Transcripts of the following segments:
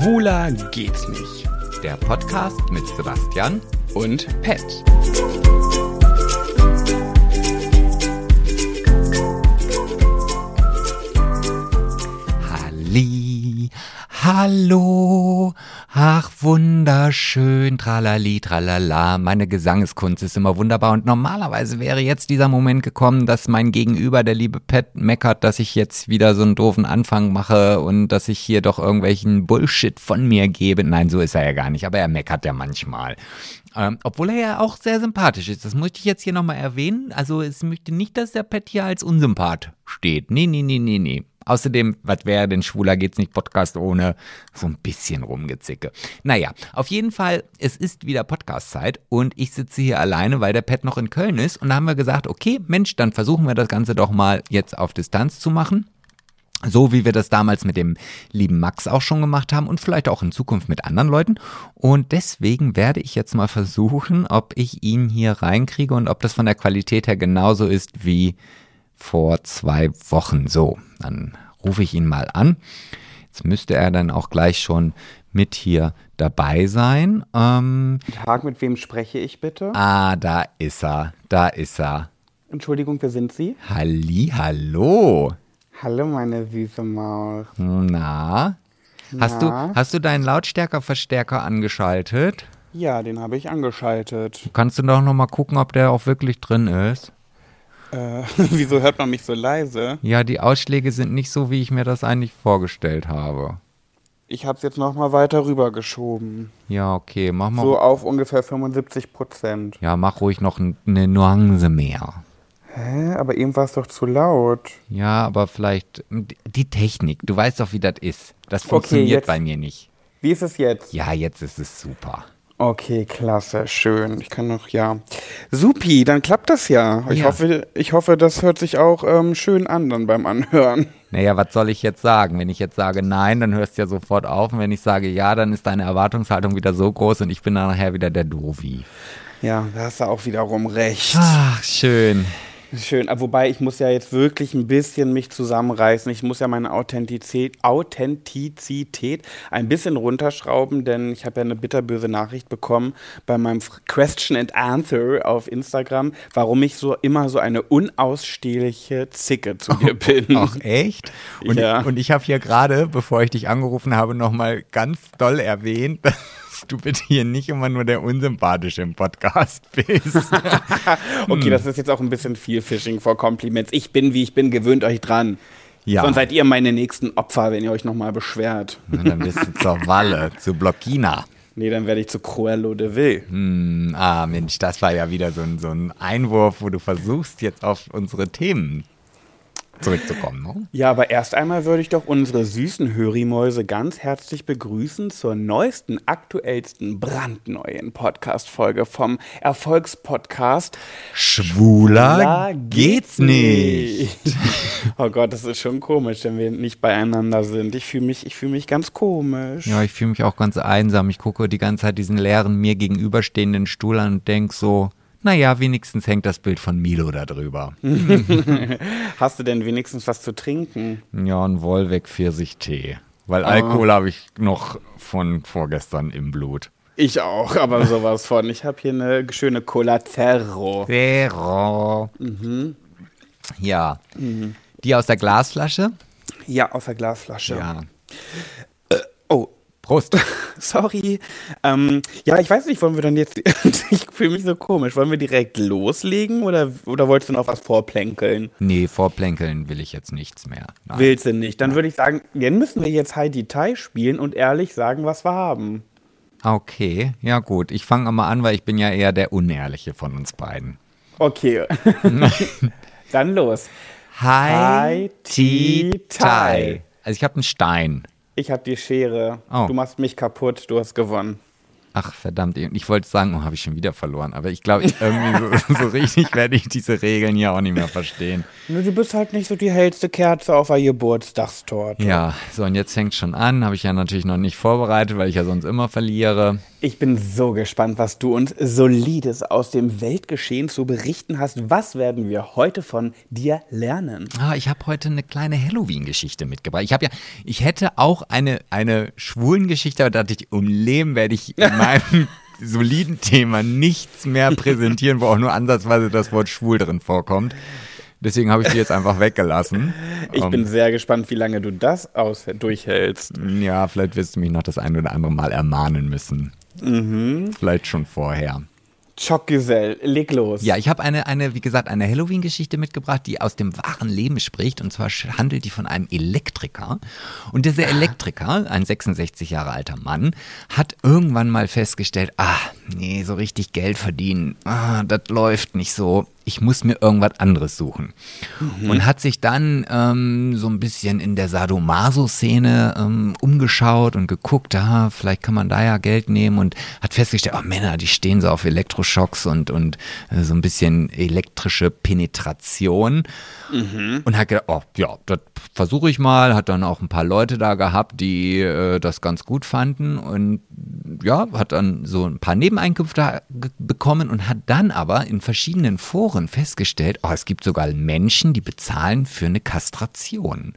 Schwuler geht's nicht. Der Podcast mit Sebastian Und Pet. Halli, hallo, ach wunderschön, tralali, tralala, meine Gesangeskunst ist immer wunderbar und normalerweise wäre jetzt dieser Moment gekommen, dass mein Gegenüber, der liebe Pat, meckert, dass ich jetzt wieder so einen doofen Anfang mache und dass ich hier doch irgendwelchen Bullshit von mir gebe. Nein, so ist er ja gar nicht, aber er meckert ja manchmal. Ähm, obwohl er ja auch sehr sympathisch ist. Das möchte ich jetzt hier nochmal erwähnen. Also es möchte nicht, dass der Pet hier als Unsympath steht. Nee, nee, nee, nee, nee. Außerdem, was wäre denn Schwuler geht's nicht Podcast ohne so ein bisschen Rumgezicke. Naja, auf jeden Fall, es ist wieder Podcast-Zeit und ich sitze hier alleine, weil der Pet noch in Köln ist. Und da haben wir gesagt, okay, Mensch, dann versuchen wir das Ganze doch mal jetzt auf Distanz zu machen. So wie wir das damals mit dem lieben Max auch schon gemacht haben und vielleicht auch in Zukunft mit anderen Leuten. Und deswegen werde ich jetzt mal versuchen, ob ich ihn hier reinkriege und ob das von der Qualität her genauso ist wie vor zwei Wochen. So, dann rufe ich ihn mal an. Jetzt müsste er dann auch gleich schon mit hier dabei sein. Ähm, Tag, mit wem spreche ich bitte? ah, da ist er, da ist er. Entschuldigung, wer sind Sie? Halli, hallo. Hallo, meine süße Maus. Na? Hast, du, Na? hast du deinen Lautstärkerverstärker angeschaltet? Ja, den habe ich angeschaltet. Kannst du doch noch mal gucken, ob der auch wirklich drin ist? Äh, wieso hört man mich so leise? Ja, die Ausschläge sind nicht so, wie ich mir das eigentlich vorgestellt habe. Ich habe es jetzt noch mal weiter rübergeschoben. Ja, okay, mach mal. So auf ungefähr 75 Prozent. Ja, mach ruhig noch eine Nuance mehr. Hä? Aber eben war es doch zu laut. Ja, aber vielleicht die Technik. Du weißt doch, wie das ist. Das funktioniert jetzt- bei mir nicht. Wie ist es jetzt? Ja, jetzt ist es super. Okay, klasse, schön. Ich kann noch, ja. Supi, dann klappt das ja. Ich, Ja. Hoffe, ich hoffe, das hört sich auch ähm, schön an dann beim Anhören. Naja, was soll ich jetzt sagen? Wenn ich jetzt sage nein, dann hörst du ja sofort auf. Und wenn ich sage ja, dann ist deine Erwartungshaltung wieder so groß und ich bin dann nachher wieder der Dovi. Ja, da hast du auch wiederum recht. Ach, schön. Schön, aber wobei ich muss ja jetzt wirklich ein bisschen mich zusammenreißen. Ich muss ja meine Authentizität, Authentizität ein bisschen runterschrauben, denn ich habe ja eine bitterböse Nachricht bekommen bei meinem Question and Answer auf Instagram, warum ich so immer so eine unausstehliche Zicke zu dir bin. Ach, echt? Und, Ja. und ich habe hier gerade, bevor ich dich angerufen habe, nochmal ganz doll erwähnt, dass du bitte hier nicht immer nur der Unsympathische im Podcast bist. Okay, das ist jetzt auch ein bisschen viel Fishing for Compliments. Ich bin, wie ich bin, gewöhnt euch dran. Ja. Sonst seid ihr meine nächsten Opfer, wenn ihr euch nochmal beschwert. Und dann bist du zur Walle, zu Blockina. Nee, dann werde ich zu Cruello de Vil. Hm, ah, Mensch, das war ja wieder so ein, so ein Einwurf, wo du versuchst, jetzt auf unsere Themen zurückzukommen. Ne? Ja, aber erst einmal würde ich doch unsere süßen Hörimäuse ganz herzlich begrüßen zur neuesten, aktuellsten, brandneuen Podcast-Folge vom Erfolgspodcast. Schwuler Da geht's nicht. oh Gott, das ist schon komisch, wenn wir nicht beieinander sind. Ich fühle mich, ich fühle mich ganz komisch. Ja, ich fühle mich auch ganz einsam. Ich gucke die ganze Zeit diesen leeren, mir gegenüberstehenden Stuhl an und denke so, naja, wenigstens hängt das Bild von Milo da drüber. Hast du denn wenigstens was zu trinken? Ja, ein Wolweg Pfirsichtee. Weil Alkohol habe ich noch von vorgestern im Blut. Ich auch, aber sowas von. Ich habe hier eine schöne Cola Zero. Zero. Ja. Die aus der Glasflasche? Ja, aus der Glasflasche. Ja. Prost. Sorry. Ähm, ja, ich weiß nicht, wollen wir dann jetzt. ich fühle mich so komisch. Wollen wir direkt loslegen oder, oder wolltest du noch was vorplänkeln? Nee, vorplänkeln will ich jetzt nichts mehr. Nein. Willst du nicht? Dann würde ich sagen, dann müssen wir jetzt Heidi Tai spielen und ehrlich sagen, was wir haben. Okay, ja gut. Ich fange mal an, weil ich bin ja eher der Unehrliche von uns beiden. Okay. dann los. Hi, Ti, Ti, Tai. Tai. Also ich habe einen Stein. Ich habe die Schere. Oh. Du machst mich kaputt. Du hast gewonnen. Ach, verdammt. Ich wollte sagen, oh, habe ich schon wieder verloren. Aber ich glaube, irgendwie so, so richtig werde ich diese Regeln hier auch nicht mehr verstehen. Nur du bist halt nicht so die hellste Kerze auf der Geburtstagstorte. Ja, so und jetzt fängt schon an. Habe ich ja natürlich noch nicht vorbereitet, weil ich ja sonst immer verliere. Ich bin so gespannt, was du uns Solides aus dem Weltgeschehen zu berichten hast. Was werden wir heute von dir lernen? Ah, ich habe heute eine kleine Halloween-Geschichte mitgebracht. Ich habe ja, ich hätte auch eine, eine schwulen Geschichte, aber dachte ich, um Leben werde ich in meinem soliden Thema nichts mehr präsentieren, wo auch nur ansatzweise das Wort schwul drin vorkommt. Deswegen habe ich die jetzt einfach weggelassen. Ich um, bin sehr gespannt, wie lange du das aus durchhältst. Ja, vielleicht wirst du mich noch das ein oder andere Mal ermahnen müssen. Mhm. Vielleicht schon vorher. Schockgesell, leg los. Ja, ich habe eine, eine, wie gesagt, eine Halloween-Geschichte mitgebracht, die aus dem wahren Leben spricht. Und zwar handelt die von einem Elektriker. Und dieser ah. Elektriker, ein 66 Jahre alter Mann, hat irgendwann mal festgestellt, ah, nee, so richtig Geld verdienen, ah, das läuft nicht so ich muss mir irgendwas anderes suchen. Mhm. Und hat sich dann ähm, so ein bisschen in der Sadomaso-Szene ähm, umgeschaut und geguckt, ah, vielleicht kann man da ja Geld nehmen und hat festgestellt, oh Männer, die stehen so auf Elektroschocks und, und äh, so ein bisschen elektrische Penetration. Mhm. Und hat gedacht, oh ja, das versuche ich mal. Hat dann auch ein paar Leute da gehabt, die äh, das ganz gut fanden und ja, hat dann so ein paar Nebeneinkünfte bekommen und hat dann aber in verschiedenen Foren festgestellt, oh, es gibt sogar Menschen, die bezahlen für eine Kastration.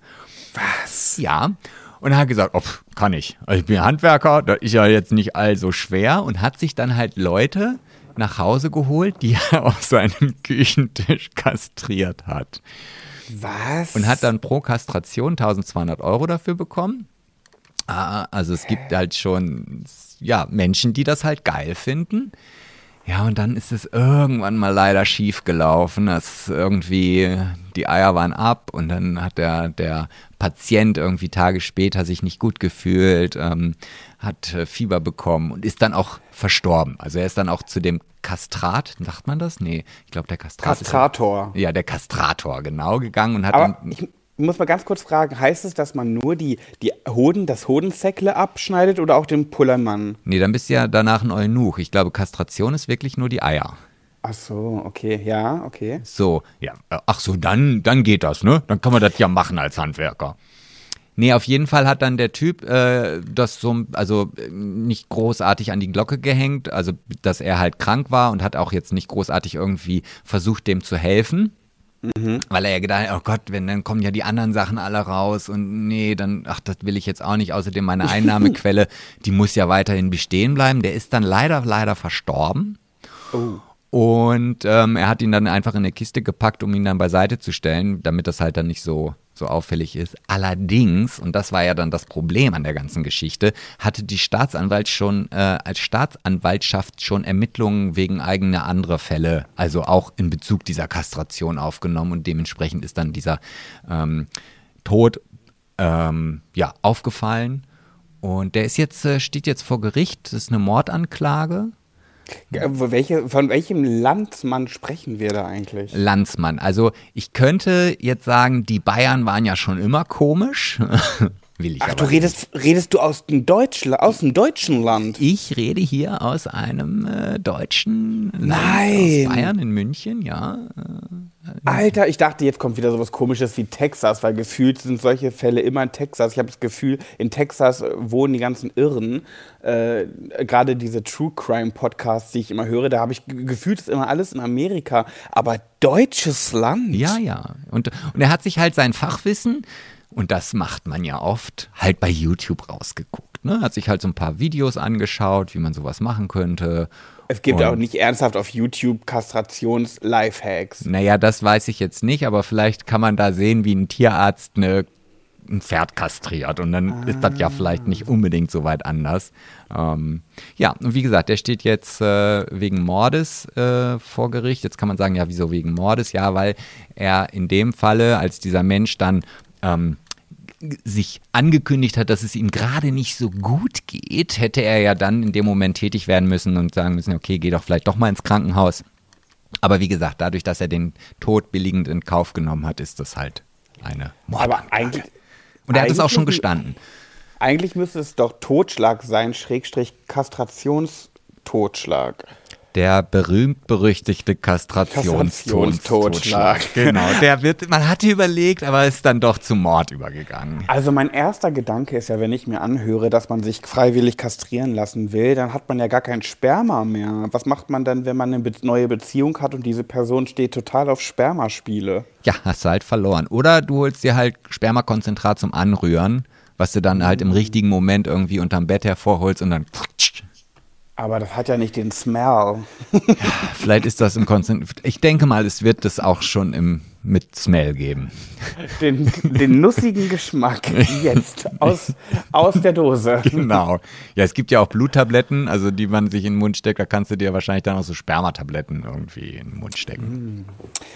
Was? Ja. Und er hat gesagt, oh, kann ich. Also ich bin Handwerker, das ist ja jetzt nicht allso schwer und hat sich dann halt Leute nach Hause geholt, die er auf seinem Küchentisch kastriert hat. Was? Und hat dann pro Kastration 1200 Euro dafür bekommen. Ah, also es gibt halt schon ja, Menschen, die das halt geil finden. Ja, und dann ist es irgendwann mal leider schief gelaufen, dass irgendwie die Eier waren ab und dann hat der, der Patient irgendwie Tage später sich nicht gut gefühlt, ähm, hat äh, Fieber bekommen und ist dann auch verstorben. Also er ist dann auch zu dem Kastrat, sagt man das? Nee, ich glaube der Kastrat. Kastrator. Ist, ja, der Kastrator, genau, gegangen und hat. Aber ich, ich muss mal ganz kurz fragen, heißt es, dass man nur die, die Hoden, das Hodensäckle abschneidet oder auch den Pullermann? Nee, dann bist du ja danach ein Eunuch. Ich glaube, Kastration ist wirklich nur die Eier. Ach so, okay, ja, okay. So, ja, ach so, dann, dann geht das, ne? Dann kann man das ja machen als Handwerker. Nee, auf jeden Fall hat dann der Typ äh, das so, also nicht großartig an die Glocke gehängt, also dass er halt krank war und hat auch jetzt nicht großartig irgendwie versucht, dem zu helfen. Mhm. Weil er ja gedacht hat, oh Gott, wenn dann kommen ja die anderen Sachen alle raus und nee, dann, ach, das will ich jetzt auch nicht. Außerdem meine Einnahmequelle, die muss ja weiterhin bestehen bleiben. Der ist dann leider, leider verstorben. Oh. Und ähm, er hat ihn dann einfach in eine Kiste gepackt, um ihn dann beiseite zu stellen, damit das halt dann nicht so so auffällig ist. Allerdings, und das war ja dann das Problem an der ganzen Geschichte, hatte die Staatsanwalt schon äh, als Staatsanwaltschaft schon Ermittlungen wegen eigener anderer Fälle, also auch in Bezug dieser Kastration aufgenommen und dementsprechend ist dann dieser ähm, Tod ähm, ja aufgefallen. Und der ist jetzt, äh, steht jetzt vor Gericht, das ist eine Mordanklage welche, von welchem Landsmann sprechen wir da eigentlich? Landsmann. Also ich könnte jetzt sagen, die Bayern waren ja schon immer komisch. Will ich Ach, du redest, redest du aus dem, Deutsch, aus dem deutschen Land? Ich rede hier aus einem äh, deutschen Nein. Land, aus Bayern in München, ja. Alter, ich dachte, jetzt kommt wieder sowas komisches wie Texas, weil gefühlt sind solche Fälle immer in Texas. Ich habe das Gefühl, in Texas äh, wohnen die ganzen Irren. Äh, Gerade diese True Crime Podcasts, die ich immer höre, da habe ich gefühlt, ist immer alles in Amerika. Aber deutsches Land. Ja, ja. Und, und er hat sich halt sein Fachwissen und das macht man ja oft halt bei YouTube rausgeguckt. Ne? Hat sich halt so ein paar Videos angeschaut, wie man sowas machen könnte. Es gibt und, auch nicht ernsthaft auf YouTube Kastrations-Lifehacks. Naja, das weiß ich jetzt nicht, aber vielleicht kann man da sehen, wie ein Tierarzt eine, ein Pferd kastriert. Und dann ah. ist das ja vielleicht nicht unbedingt so weit anders. Ähm, ja, und wie gesagt, der steht jetzt äh, wegen Mordes äh, vor Gericht. Jetzt kann man sagen, ja, wieso wegen Mordes? Ja, weil er in dem Falle, als dieser Mensch dann ähm, sich angekündigt hat, dass es ihm gerade nicht so gut geht, hätte er ja dann in dem Moment tätig werden müssen und sagen müssen, okay, geh doch vielleicht doch mal ins Krankenhaus. Aber wie gesagt, dadurch, dass er den Tod billigend in Kauf genommen hat, ist das halt eine Mordanklage. Aber eigentlich, und er hat es auch schon gestanden. Eigentlich müsste es doch Totschlag sein, Schrägstrich Kastrationstotschlag. Der berühmt-berüchtigte Kastrationstotschlag. Genau, der wird, man hatte überlegt, aber ist dann doch zu Mord übergegangen. Also mein erster Gedanke ist ja, wenn ich mir anhöre, dass man sich freiwillig kastrieren lassen will, dann hat man ja gar kein Sperma mehr. Was macht man dann, wenn man eine neue Beziehung hat und diese Person steht total auf Spermaspiele? Ja, hast du halt verloren. Oder du holst dir halt Spermakonzentrat zum Anrühren, was du dann halt im richtigen Moment irgendwie unterm Bett hervorholst und dann aber das hat ja nicht den Smell. ja, vielleicht ist das im Konzentrat. Ich denke mal, es wird das auch schon im mit Smell geben. Den, den nussigen Geschmack jetzt aus, aus der Dose. Genau. Ja, es gibt ja auch Bluttabletten, also die man sich in den Mund steckt. Da kannst du dir wahrscheinlich dann auch so Spermatabletten irgendwie in den Mund stecken. Hm.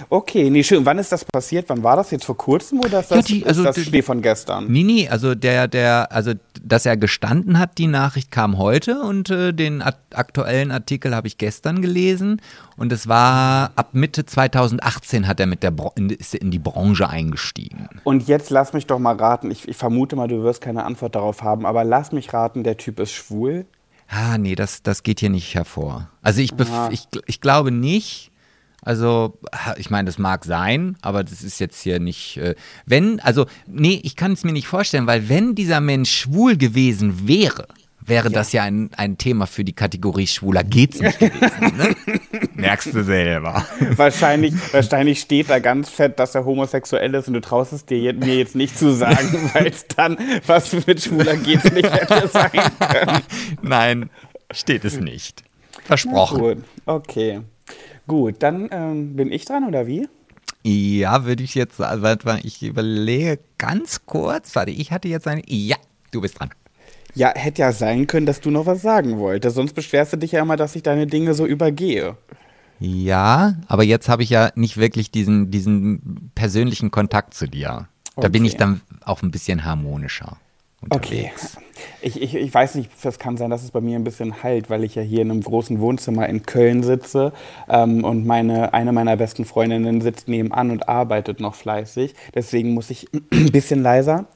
Okay, nee, schön. Wann ist das passiert? Wann war das jetzt vor kurzem oder ist das, ja, die, also ist das Schnee von gestern? Nee, nee, also der, der, also dass er gestanden hat, die Nachricht kam heute und äh, den aktuellen Artikel habe ich gestern gelesen. Und es war ab Mitte 2018 hat er mit der Bro in, ist in die Branche eingestiegen. Und jetzt lass mich doch mal raten, ich, ich vermute mal, du wirst keine Antwort darauf haben, aber lass mich raten, der Typ ist schwul? Ah, nee, das, das geht hier nicht hervor. Also ich, ich, ich glaube nicht. Also, ich meine, das mag sein, aber das ist jetzt hier nicht. Äh, wenn, also, nee, ich kann es mir nicht vorstellen, weil wenn dieser Mensch schwul gewesen wäre, wäre ja. das ja ein, ein Thema für die Kategorie Schwuler geht's nicht gewesen. Ne? Merkst du selber. Wahrscheinlich, wahrscheinlich steht da ganz fett, dass er homosexuell ist und du traust es dir mir jetzt nicht zu sagen, weil es dann was mit Schwuler geht's nicht hätte sein können. Nein, steht es nicht. Versprochen. gut, okay. Gut, dann ähm, bin ich dran oder wie? Ja, würde ich jetzt, warte mal, ich überlege ganz kurz. Warte, ich hatte jetzt eine. Ja, du bist dran. Ja, hätte ja sein können, dass du noch was sagen wolltest. Sonst beschwerst du dich ja immer, dass ich deine Dinge so übergehe. Ja, aber jetzt habe ich ja nicht wirklich diesen, diesen persönlichen Kontakt zu dir. Da okay. bin ich dann auch ein bisschen harmonischer. Unterwegs. Okay. Ich, ich, ich weiß nicht, es kann sein, dass es bei mir ein bisschen halt, weil ich ja hier in einem großen Wohnzimmer in Köln sitze ähm, und meine, eine meiner besten Freundinnen sitzt nebenan und arbeitet noch fleißig. Deswegen muss ich ein bisschen leiser.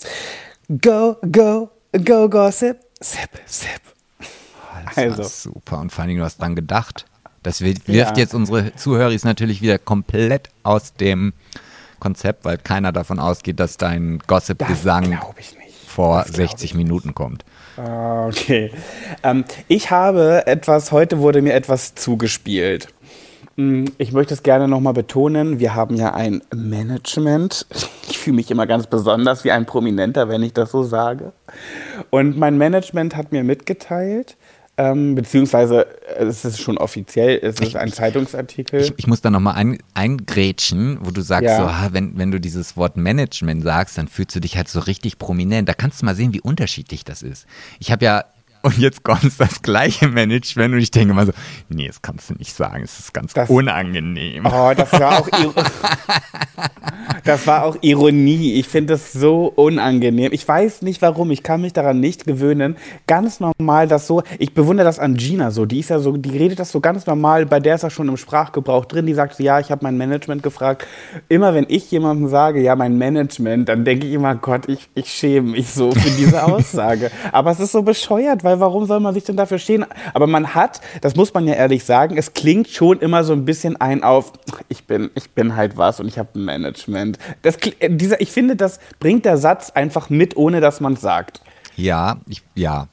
Go, go, Go Gossip, sip, sip. Oh, also. super. Und vor allem, du hast dran gedacht. Das wirft ja. jetzt unsere Zuhörer natürlich wieder komplett aus dem Konzept, weil keiner davon ausgeht, dass dein Gossip-Gesang vor 60 Minuten kommt. Ah, okay. Ähm, ich habe etwas, heute wurde mir etwas zugespielt. Hm, ich möchte es gerne nochmal betonen, wir haben ja ein Management. Ich fühle mich immer ganz besonders wie ein Prominenter, wenn ich das so sage. Und mein Management hat mir mitgeteilt, ähm, beziehungsweise äh, es ist schon offiziell, es ist ein Zeitungsartikel. Ich, ich muss da nochmal ein, eingrätschen, wo du sagst, ja. so, wenn, wenn du dieses Wort Management sagst, dann fühlst du dich halt so richtig prominent. Da kannst du mal sehen, wie unterschiedlich das ist. Ich habe ja und jetzt kommt das gleiche Management und ich denke mal so, nee, das kannst du nicht sagen, es ist ganz das, unangenehm. Oh, das war auch, das war auch Ironie. Ich finde das so unangenehm. Ich weiß nicht warum, ich kann mich daran nicht gewöhnen. Ganz normal das so, ich bewundere das an Gina so, die ist ja so, die redet das so ganz normal, bei der ist das schon im Sprachgebrauch drin, die sagt so, ja, ich habe mein Management gefragt. Immer wenn ich jemandem sage, ja, mein Management, dann denke ich immer, Gott, ich, ich schäme mich so für diese Aussage. Aber es ist so bescheuert, weil weil warum soll man sich denn dafür stehen? Aber man hat, das muss man ja ehrlich sagen, es klingt schon immer so ein bisschen ein auf, ich bin, ich bin halt was und ich habe ein Management. Das, dieser, ich finde, das bringt der Satz einfach mit, ohne dass man es sagt. Ja, ich, ja,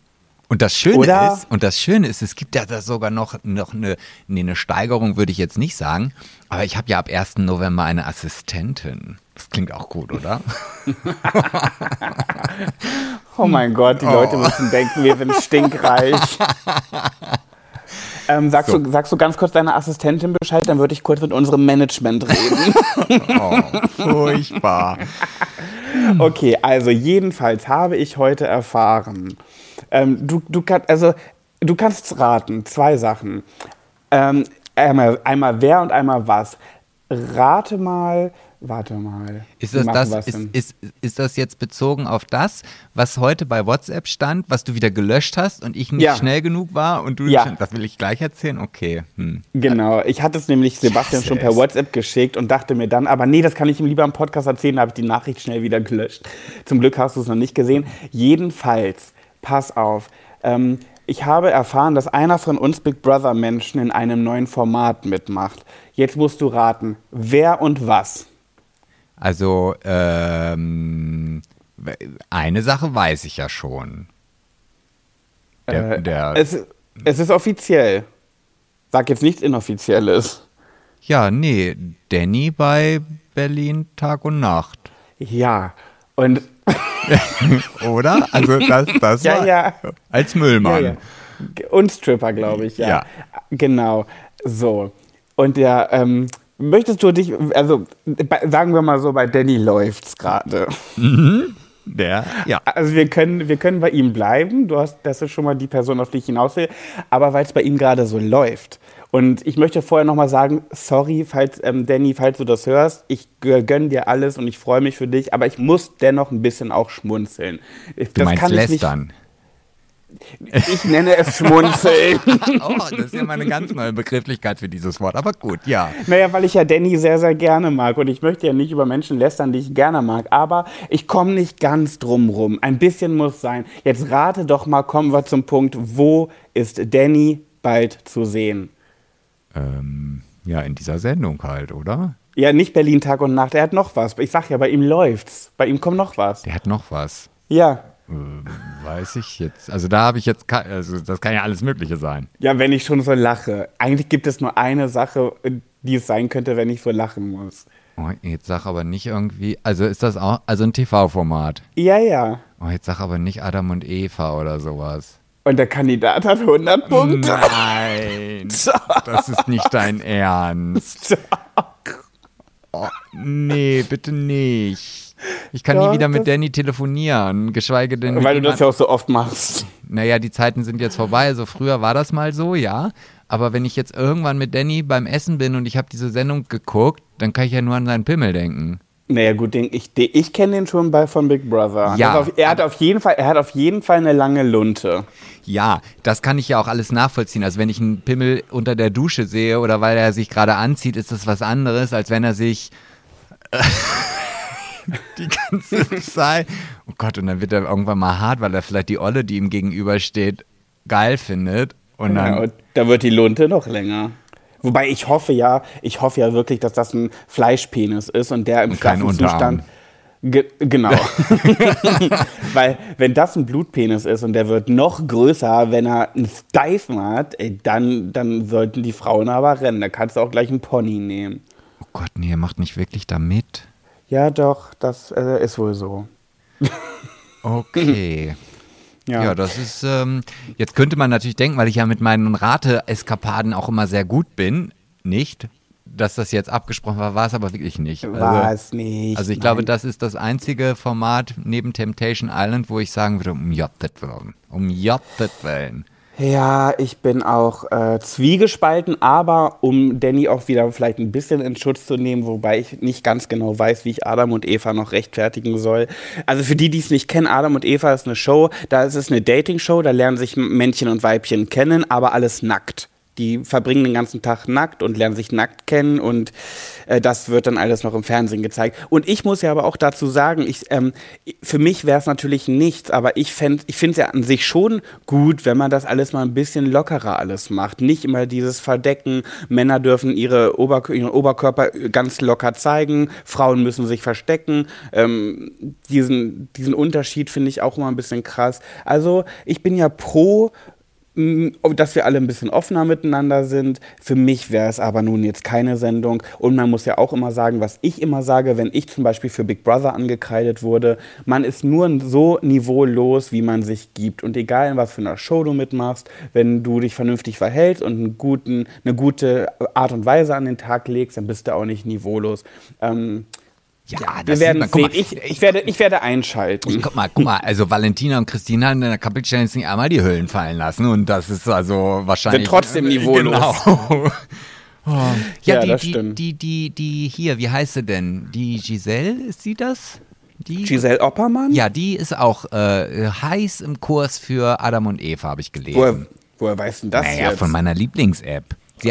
und das Schöne Oder? ist, und das Schöne ist, es gibt ja da sogar noch, noch eine, nee, eine Steigerung, würde ich jetzt nicht sagen, aber ich habe ja ab 1. November eine Assistentin. Das klingt auch gut, oder? oh mein Gott, die oh. Leute müssen denken, wir sind stinkreich. Ähm, sagst, so. du, sagst du ganz kurz deiner Assistentin Bescheid, dann würde ich kurz mit unserem Management reden. oh, furchtbar. Okay, also jedenfalls habe ich heute erfahren, ähm, du, du, kann, also, du kannst raten, zwei Sachen. Ähm, einmal, einmal wer und einmal was. Rate mal, warte mal. Ist das, das ist, ist, ist das jetzt bezogen auf das, was heute bei WhatsApp stand, was du wieder gelöscht hast und ich nicht ja. schnell genug war und du, ja. das will ich gleich erzählen? Okay. Hm. Genau, ich hatte es nämlich Sebastian yes, schon per WhatsApp geschickt und dachte mir dann, aber nee, das kann ich ihm lieber im Podcast erzählen, da habe ich die Nachricht schnell wieder gelöscht. Zum Glück hast du es noch nicht gesehen. Jedenfalls, pass auf, ähm, Ich habe erfahren, dass einer von uns Big Brother Menschen in einem neuen Format mitmacht. Jetzt musst du raten, wer und was. Also, ähm, eine Sache weiß ich ja schon. Der, Äh, der, Es, es ist offiziell. Sag jetzt nichts Inoffizielles. ja, nee, Danny bei Berlin Tag und Nacht. Ja. Und Oder? Also, das, das Ja, war ja. als Müllmann. Ja, ja. Und Stripper, glaube ich, ja. Ja. Genau. So. Und der, ähm, möchtest du dich, also sagen wir mal so, bei Danny läuft's gerade. Der, ja. Also wir können, wir können bei ihm bleiben. Du hast, das ist schon mal die Person, auf die ich hinaus will. Aber weil es bei ihm gerade so läuft. Und ich möchte vorher nochmal sagen, sorry, falls, ähm, Danny, falls du das hörst, ich gö- gönn dir alles und ich freue mich für dich, aber ich muss dennoch ein bisschen auch schmunzeln. Ich- Du das meinst kann ich nicht- lästern. Ich nenne es Schmunzeln. Oh, das ist ja mal eine ganz neue Begrifflichkeit für dieses Wort. Aber gut, ja. naja, weil ich ja Danny sehr, sehr gerne mag. Und ich möchte ja nicht über Menschen lästern, die ich gerne mag. Aber ich komme nicht ganz drum rum. Ein bisschen muss sein. Jetzt rate doch mal, kommen wir zum Punkt, wo ist Danny bald zu sehen? Ähm, ja, in dieser Sendung halt, oder? Ja, nicht Berlin Tag und Nacht. Er hat noch was. Ich sag ja, bei ihm läuft's. Bei ihm kommt noch was. Der hat noch was. Ja. Ähm, weiß ich jetzt. Also da habe ich jetzt, also das kann ja alles Mögliche sein. Ja, wenn ich schon so lache. Eigentlich gibt es nur eine Sache, die es sein könnte, wenn ich so lachen muss. Oh, jetzt sag aber nicht irgendwie, also ist das auch, also ein TV-Format. Ja, ja. Oh, jetzt sag aber nicht Adam und Eva oder sowas. Und der Kandidat hat 100 Punkte. Nein, das ist nicht dein Ernst. Oh, nee, bitte nicht. Ich kann Doch, nie wieder mit Danny telefonieren, geschweige denn Weil du das ja auch so oft machst. Naja, die Zeiten sind jetzt vorbei. Also früher war das mal so, ja. Aber wenn ich jetzt irgendwann mit Danny beim Essen bin und ich habe diese Sendung geguckt, dann kann ich ja nur an seinen Pimmel denken. Naja, gut, den, ich, den, ich kenne den schon bei von Big Brother. Ja. Auf, er, hat auf jeden Fall, er hat auf jeden Fall eine lange Lunte. Ja, das kann ich ja auch alles nachvollziehen. Also wenn ich einen Pimmel unter der Dusche sehe oder weil er sich gerade anzieht, ist das was anderes, als wenn er sich die ganze Zeit. Oh Gott, und dann wird er irgendwann mal hart, weil er vielleicht die Olle, die ihm gegenübersteht, geil findet. Und dann. Ja, und da wird die Lunte noch länger. Wobei ich hoffe ja, ich hoffe ja wirklich, dass das ein Fleischpenis ist und der im Unterarm. Zustand. Ge genau. Weil, wenn das ein Blutpenis ist und der wird noch größer, wenn er einen Steifen hat, ey, dann, dann sollten die Frauen aber rennen. Da kannst du auch gleich einen Pony nehmen. oh Gott, nee, er macht nicht wirklich da mit. Ja, doch, das äh, ist wohl so. Okay. Ja. Ja, das ist, ähm, jetzt könnte man natürlich denken, weil ich ja mit meinen Rate-Eskapaden auch immer sehr gut bin, nicht, dass das jetzt abgesprochen war, war es aber wirklich nicht. War Also, es nicht. also ich glaube, nein. das ist das einzige Format neben Temptation Island, wo ich sagen würde, um Jottet Willen, um Jottet Willen. Ja, ich bin auch äh, zwiegespalten, aber um Danny auch wieder vielleicht ein bisschen in Schutz zu nehmen, wobei ich nicht ganz genau weiß, wie ich Adam und Eva noch rechtfertigen soll. Also für die, die es nicht kennen, Adam und Eva ist eine Show, da ist es eine Dating-Show, da lernen sich Männchen und Weibchen kennen, aber alles nackt. Die verbringen den ganzen Tag nackt und lernen sich nackt kennen und äh, das wird dann alles noch im Fernsehen gezeigt. Und ich muss ja aber auch dazu sagen, ich, ähm, für mich wäre es natürlich nichts, aber ich, ich finde es ja an sich schon gut, wenn man das alles mal ein bisschen lockerer alles macht. Nicht immer dieses Verdecken, Männer dürfen ihre Oberk ihren Oberkörper ganz locker zeigen, Frauen müssen sich verstecken. Ähm, diesen, diesen Unterschied finde ich auch immer ein bisschen krass. Also ich bin ja pro dass wir alle ein bisschen offener miteinander sind. Für mich wäre es aber nun jetzt keine Sendung. Und man muss ja auch immer sagen, was ich immer sage, wenn ich zum Beispiel für Big Brother angekreidet wurde, man ist nur so niveaulos, wie man sich gibt. Und egal in was für einer Show du mitmachst, wenn du dich vernünftig verhältst und einen guten, eine gute Art und Weise an den Tag legst, dann bist du auch nicht niveaulos. Ähm, Ja, wir das werden man. Guck sehen. mal, Ich, ich, werde, ich werde einschalten. Ich, guck mal, guck mal, also Valentina und Christina in der Kapitelstelle nicht einmal die Hüllen fallen lassen und das ist also wahrscheinlich. Sind trotzdem niveaulos. Genau. Oh. Ja, Ja, die, das die, stimmt. die, die, die, hier, wie heißt sie denn? Die Giselle, ist sie das? Die? Giselle Oppermann? Ja, die ist auch äh, heiß im Kurs für Adam und Eva, habe ich gelesen. Woher, woher weißt du das naja, jetzt? von meiner Lieblings-App.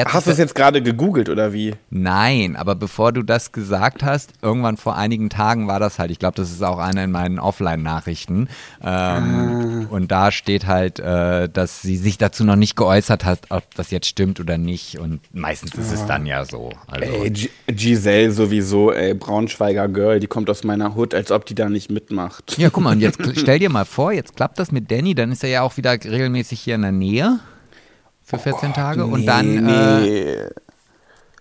Hast du es jetzt gerade gegoogelt oder wie? Nein, aber bevor du das gesagt hast, irgendwann vor einigen Tagen war das halt, ich glaube, das ist auch eine in meinen Offline-Nachrichten. Ähm, Und da steht halt, äh, dass sie sich dazu noch nicht geäußert hat, ob das jetzt stimmt oder nicht. Und meistens ist es dann ja so. Also, Ey, G Giselle sowieso, ey, Braunschweiger Girl, die kommt aus meiner Hut, als ob die da nicht mitmacht. ja, guck mal, und jetzt stell dir mal vor, jetzt klappt das mit Danny, dann ist er ja auch wieder regelmäßig hier in der Nähe für 14 Tage. Und dann, äh, nee.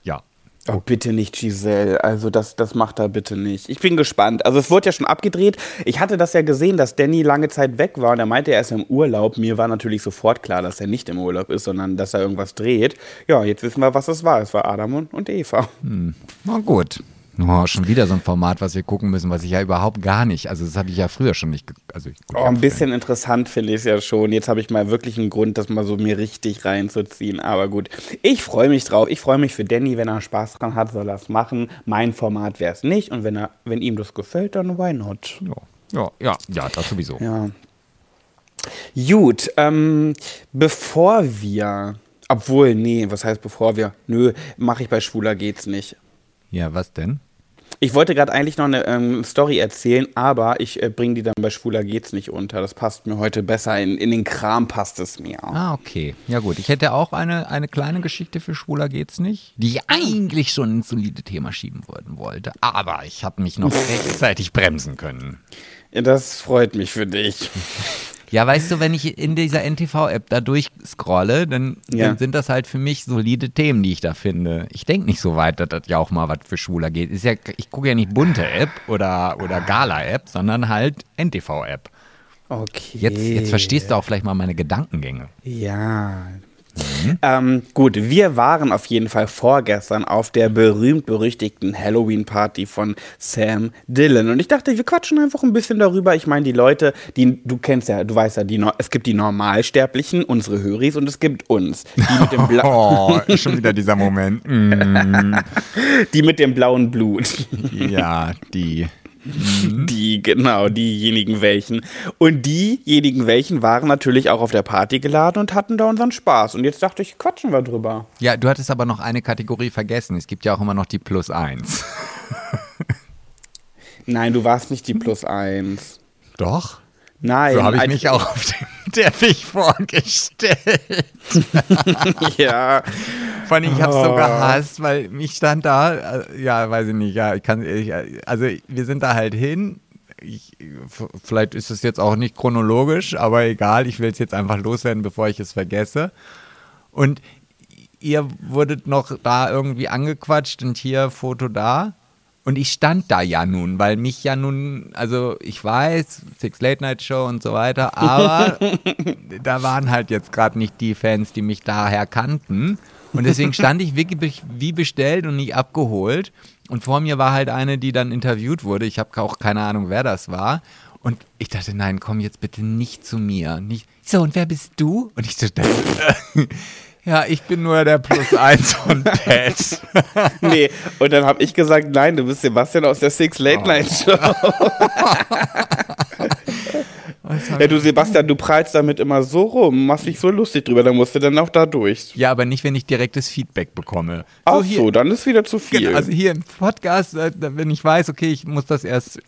ja. Oh, bitte nicht Giselle. Also das, das macht er bitte nicht. Ich bin gespannt. Also es wurde ja schon abgedreht. Ich hatte das ja gesehen, dass Danny lange Zeit weg war und er meinte, er ist im Urlaub. Mir war natürlich sofort klar, dass er nicht im Urlaub ist, sondern dass er irgendwas dreht. Ja, jetzt wissen wir, was es war. Es war Adam und, und Eva. Na gut. Oh, schon wieder so ein Format, was wir gucken müssen, was ich ja überhaupt gar nicht. Also das habe ich ja früher schon nicht. Also Oh, ein bisschen interessant finde ich es ja schon. Jetzt habe ich mal wirklich einen Grund, das mal so mir richtig reinzuziehen. Aber gut, ich freue mich drauf. Ich freue mich für Danny, wenn er Spaß dran hat, soll er es machen. Mein Format wäre es nicht. Und wenn, er, wenn ihm das gefällt, dann why not? Ja, ja, ja, ja das sowieso. Ja. Gut, ähm, bevor wir, obwohl, nee, was heißt bevor wir? Nö, mache ich bei Schwuler geht's nicht. Ja, was denn? Ich wollte gerade eigentlich noch eine ähm, Story erzählen, aber ich äh, bringe die dann bei Schwuler geht's nicht unter. Das passt mir heute besser. In, in den Kram passt es mir. Ah, okay. Ja gut, ich hätte auch eine, eine kleine Geschichte für Schwuler geht's nicht, die ich eigentlich schon ins solide Thema schieben wollen wollte. Aber ich habe mich noch rechtzeitig bremsen können. Ja, Das freut mich für dich. Ja, weißt du, wenn ich in dieser NTV-App da durchscrolle, dann, Ja. dann sind das halt für mich solide Themen, die ich da finde. Ich denke nicht so weit, dass das ja auch mal was für Schwuler geht. Ist ja, ich gucke ja nicht bunte App oder, oder Gala-App, sondern halt NTV-App. Okay. Jetzt, jetzt verstehst du auch vielleicht mal meine Gedankengänge. Ja. Ähm, gut, wir waren auf jeden Fall vorgestern auf der berühmt-berüchtigten Halloween-Party von Sam Dillon. Und ich dachte, wir quatschen einfach ein bisschen darüber. Ich meine, die Leute, die, du kennst ja, du weißt ja, die, es gibt die Normalsterblichen, unsere Höris, und es gibt uns. Die mit dem, Bla Oh, schon wieder dieser Moment. Mm, die mit dem blauen Blut. ja, die. Die, genau, diejenigen welchen. Und diejenigen welchen waren natürlich auch auf der Party geladen und hatten da unseren Spaß. Und jetzt dachte ich, quatschen wir drüber. Ja, du hattest aber noch eine Kategorie vergessen. Es gibt ja auch immer noch die Plus 1. Nein, du warst nicht die Plus eins. Doch. Nein. So habe ich mich auch auf dem Teppich vorgestellt. Ja. Vor allem, ich habe es so Oh. gehasst, weil mich stand da, äh, ja, weiß ich nicht, ja, ich kann, ich, also wir sind da halt hin. Ich, vielleicht ist es jetzt auch nicht chronologisch, aber egal, ich will es jetzt einfach loswerden, bevor ich es vergesse. Und ihr wurdet noch da irgendwie angequatscht und hier Foto da. Und ich stand da ja nun, weil mich ja nun, also ich weiß, Six Late Night Show und so weiter, aber da waren halt jetzt gerade nicht die Fans, die mich daher kannten. Und deswegen stand ich wirklich wie bestellt und nicht abgeholt. Und vor mir war halt eine, die dann interviewt wurde. Ich habe auch keine Ahnung, wer das war. Und ich dachte, nein, komm jetzt bitte nicht zu mir. Nicht, so, und wer bist du? Und ich dachte, ja, ich bin nur der Plus eins von Pat. Nee, und dann habe ich gesagt, nein, du bist Sebastian aus der Six Late Night Show. Ja, du Sebastian, du prallst damit immer so rum, machst dich so lustig drüber, dann musst du dann auch da durch. Ja, aber nicht, wenn ich direktes Feedback bekomme. Ach hier- so, dann ist wieder zu viel. Genau, also hier im Podcast, äh, wenn ich weiß, okay, ich muss das erst äh,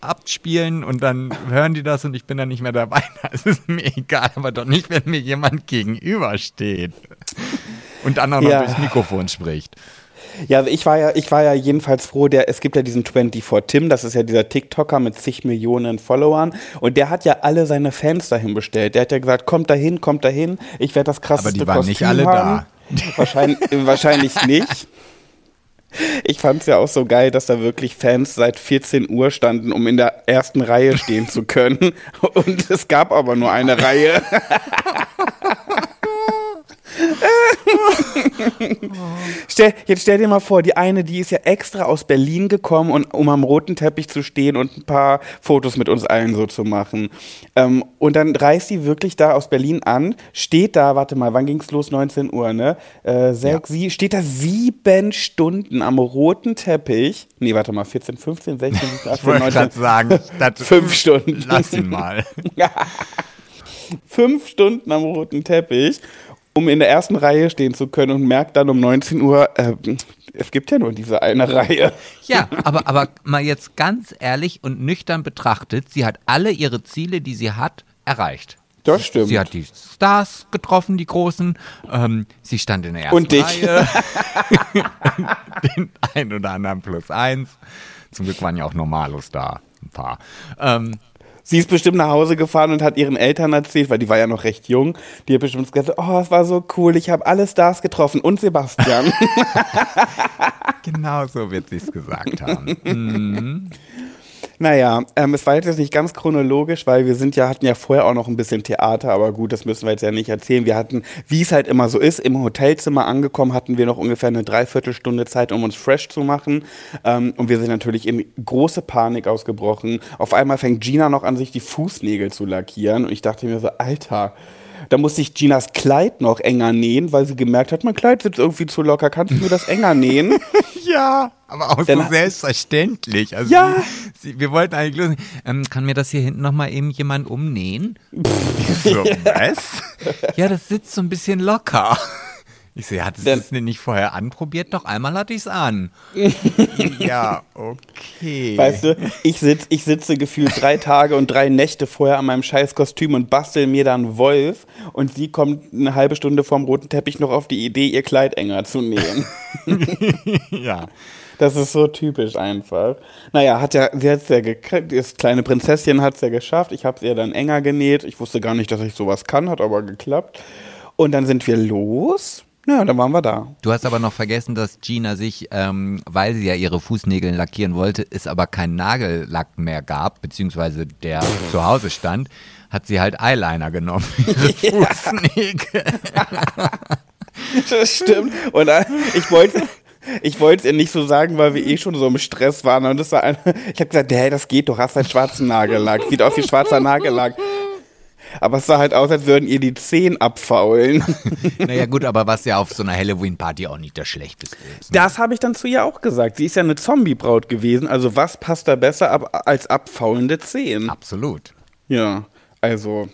abspielen und dann hören die das und ich bin dann nicht mehr dabei, das ist mir egal, aber doch nicht, wenn mir jemand gegenübersteht und dann auch noch Ja. durchs Mikrofon spricht. Ja, ich war ja, ich war ja jedenfalls froh, der, es gibt ja diesen 24 Tim, das ist ja dieser TikToker mit zig Millionen Followern und der hat ja alle seine Fans dahin bestellt. Der hat ja gesagt, kommt dahin, kommt dahin, ich werde das krasseste Aber die waren Kostüm nicht alle haben. Wahrscheinlich, wahrscheinlich nicht. Ich fand es ja auch so geil, dass da wirklich Fans seit 14 Uhr standen, um in der ersten Reihe stehen zu können. Und es gab aber nur eine Reihe. Stell, jetzt stell dir mal vor, die eine, die ist ja extra aus Berlin gekommen, und, um am roten Teppich zu stehen und ein paar Fotos mit uns allen so zu machen. Ähm, und dann reist die wirklich da aus Berlin an, steht da, warte mal, wann ging's los? 19 Uhr, ne? Äh, sechs, sie, steht da sieben Stunden am roten Teppich. Nee, warte mal, 14, 15, 16, 17, 18, Ich wollte 19. gerade sagen, Fünf Stunden. Lass ihn mal. fünf Stunden am roten Teppich um in der ersten Reihe stehen zu können und merkt dann um 19 Uhr, äh, es gibt ja nur diese eine Reihe. Ja, aber, aber mal jetzt ganz ehrlich und nüchtern betrachtet, sie hat alle ihre Ziele, die sie hat, erreicht. Das stimmt. Sie hat die Stars getroffen, die großen. Ähm, sie stand in der ersten Und dich. Reihe. Den ein oder anderen plus eins. Zum Glück waren ja auch Normalos da, ein paar. Ähm, Sie ist bestimmt nach Hause gefahren und hat ihren Eltern erzählt, weil die war ja noch recht jung. Die hat bestimmt gesagt, oh, es war so cool, ich habe alle Stars getroffen und Sebastian. genau so wird sie es gesagt haben. Mhm. Naja, ähm, es war jetzt nicht ganz chronologisch, weil wir sind ja, hatten ja vorher auch noch ein bisschen Theater, aber gut, das müssen wir jetzt ja nicht erzählen. Wir hatten, wie es halt immer so ist, im Hotelzimmer angekommen, hatten wir noch ungefähr eine Dreiviertelstunde Zeit, um uns fresh zu machen. Ähm, und wir sind natürlich in große Panik ausgebrochen. Auf einmal fängt Gina noch an, sich die Fußnägel zu lackieren. Und ich dachte mir so, Alter, da musste ich Ginas Kleid noch enger nähen, weil sie gemerkt hat, mein Kleid sitzt irgendwie zu locker. Kannst du mir das enger nähen? Ja, aber auch Dann- so selbstverständlich. Also Ja. sie, sie, wir wollten eigentlich lösen. Ähm, kann mir das hier hinten nochmal eben jemand umnähen? Ich so, was? Ja, das sitzt so ein bisschen locker. Ich so, ja, hattest du es denn nicht vorher anprobiert? Doch, einmal hatte ich es an. ja, okay. Weißt du, ich, sitz, ich sitze gefühlt drei Tage und drei Nächte vorher an meinem scheiß Kostüm und bastel mir dann Wolf und sie kommt eine halbe Stunde vorm roten Teppich noch auf die Idee, ihr Kleid enger zu nähen. Ja. Das ist so typisch einfach. Naja, hat ja, sie hat's ja gekriegt, das kleine Prinzesschen hat es ja geschafft. Ich habe es ihr dann enger genäht. Ich wusste gar nicht, dass ich sowas kann, hat aber geklappt. Und dann sind wir los. Ja, dann waren wir da. Du hast aber noch vergessen, dass Gina sich, ähm, weil sie ja ihre Fußnägel lackieren wollte, es aber keinen Nagellack mehr gab, beziehungsweise der zu Hause stand, hat sie halt Eyeliner genommen. Ihre Fußnägel. Das stimmt. Und äh, ich wollte. Ich wollte es ihr nicht so sagen, weil wir eh schon so im Stress waren. Und das war eine, ich habe gesagt, hey, das geht doch, hast halt schwarzen Nagellack. Sieht aus wie schwarzer Nagellack. Aber es sah halt aus, als würden ihr die Zehen abfaulen. Naja gut, aber was ja auf so einer Halloween-Party auch nicht das Schlechteste ist. Ne? Das habe ich dann zu ihr auch gesagt. Sie ist ja eine Zombie-Braut gewesen. Also was passt da besser ab, als abfaulende Zehen? Absolut. Ja, also,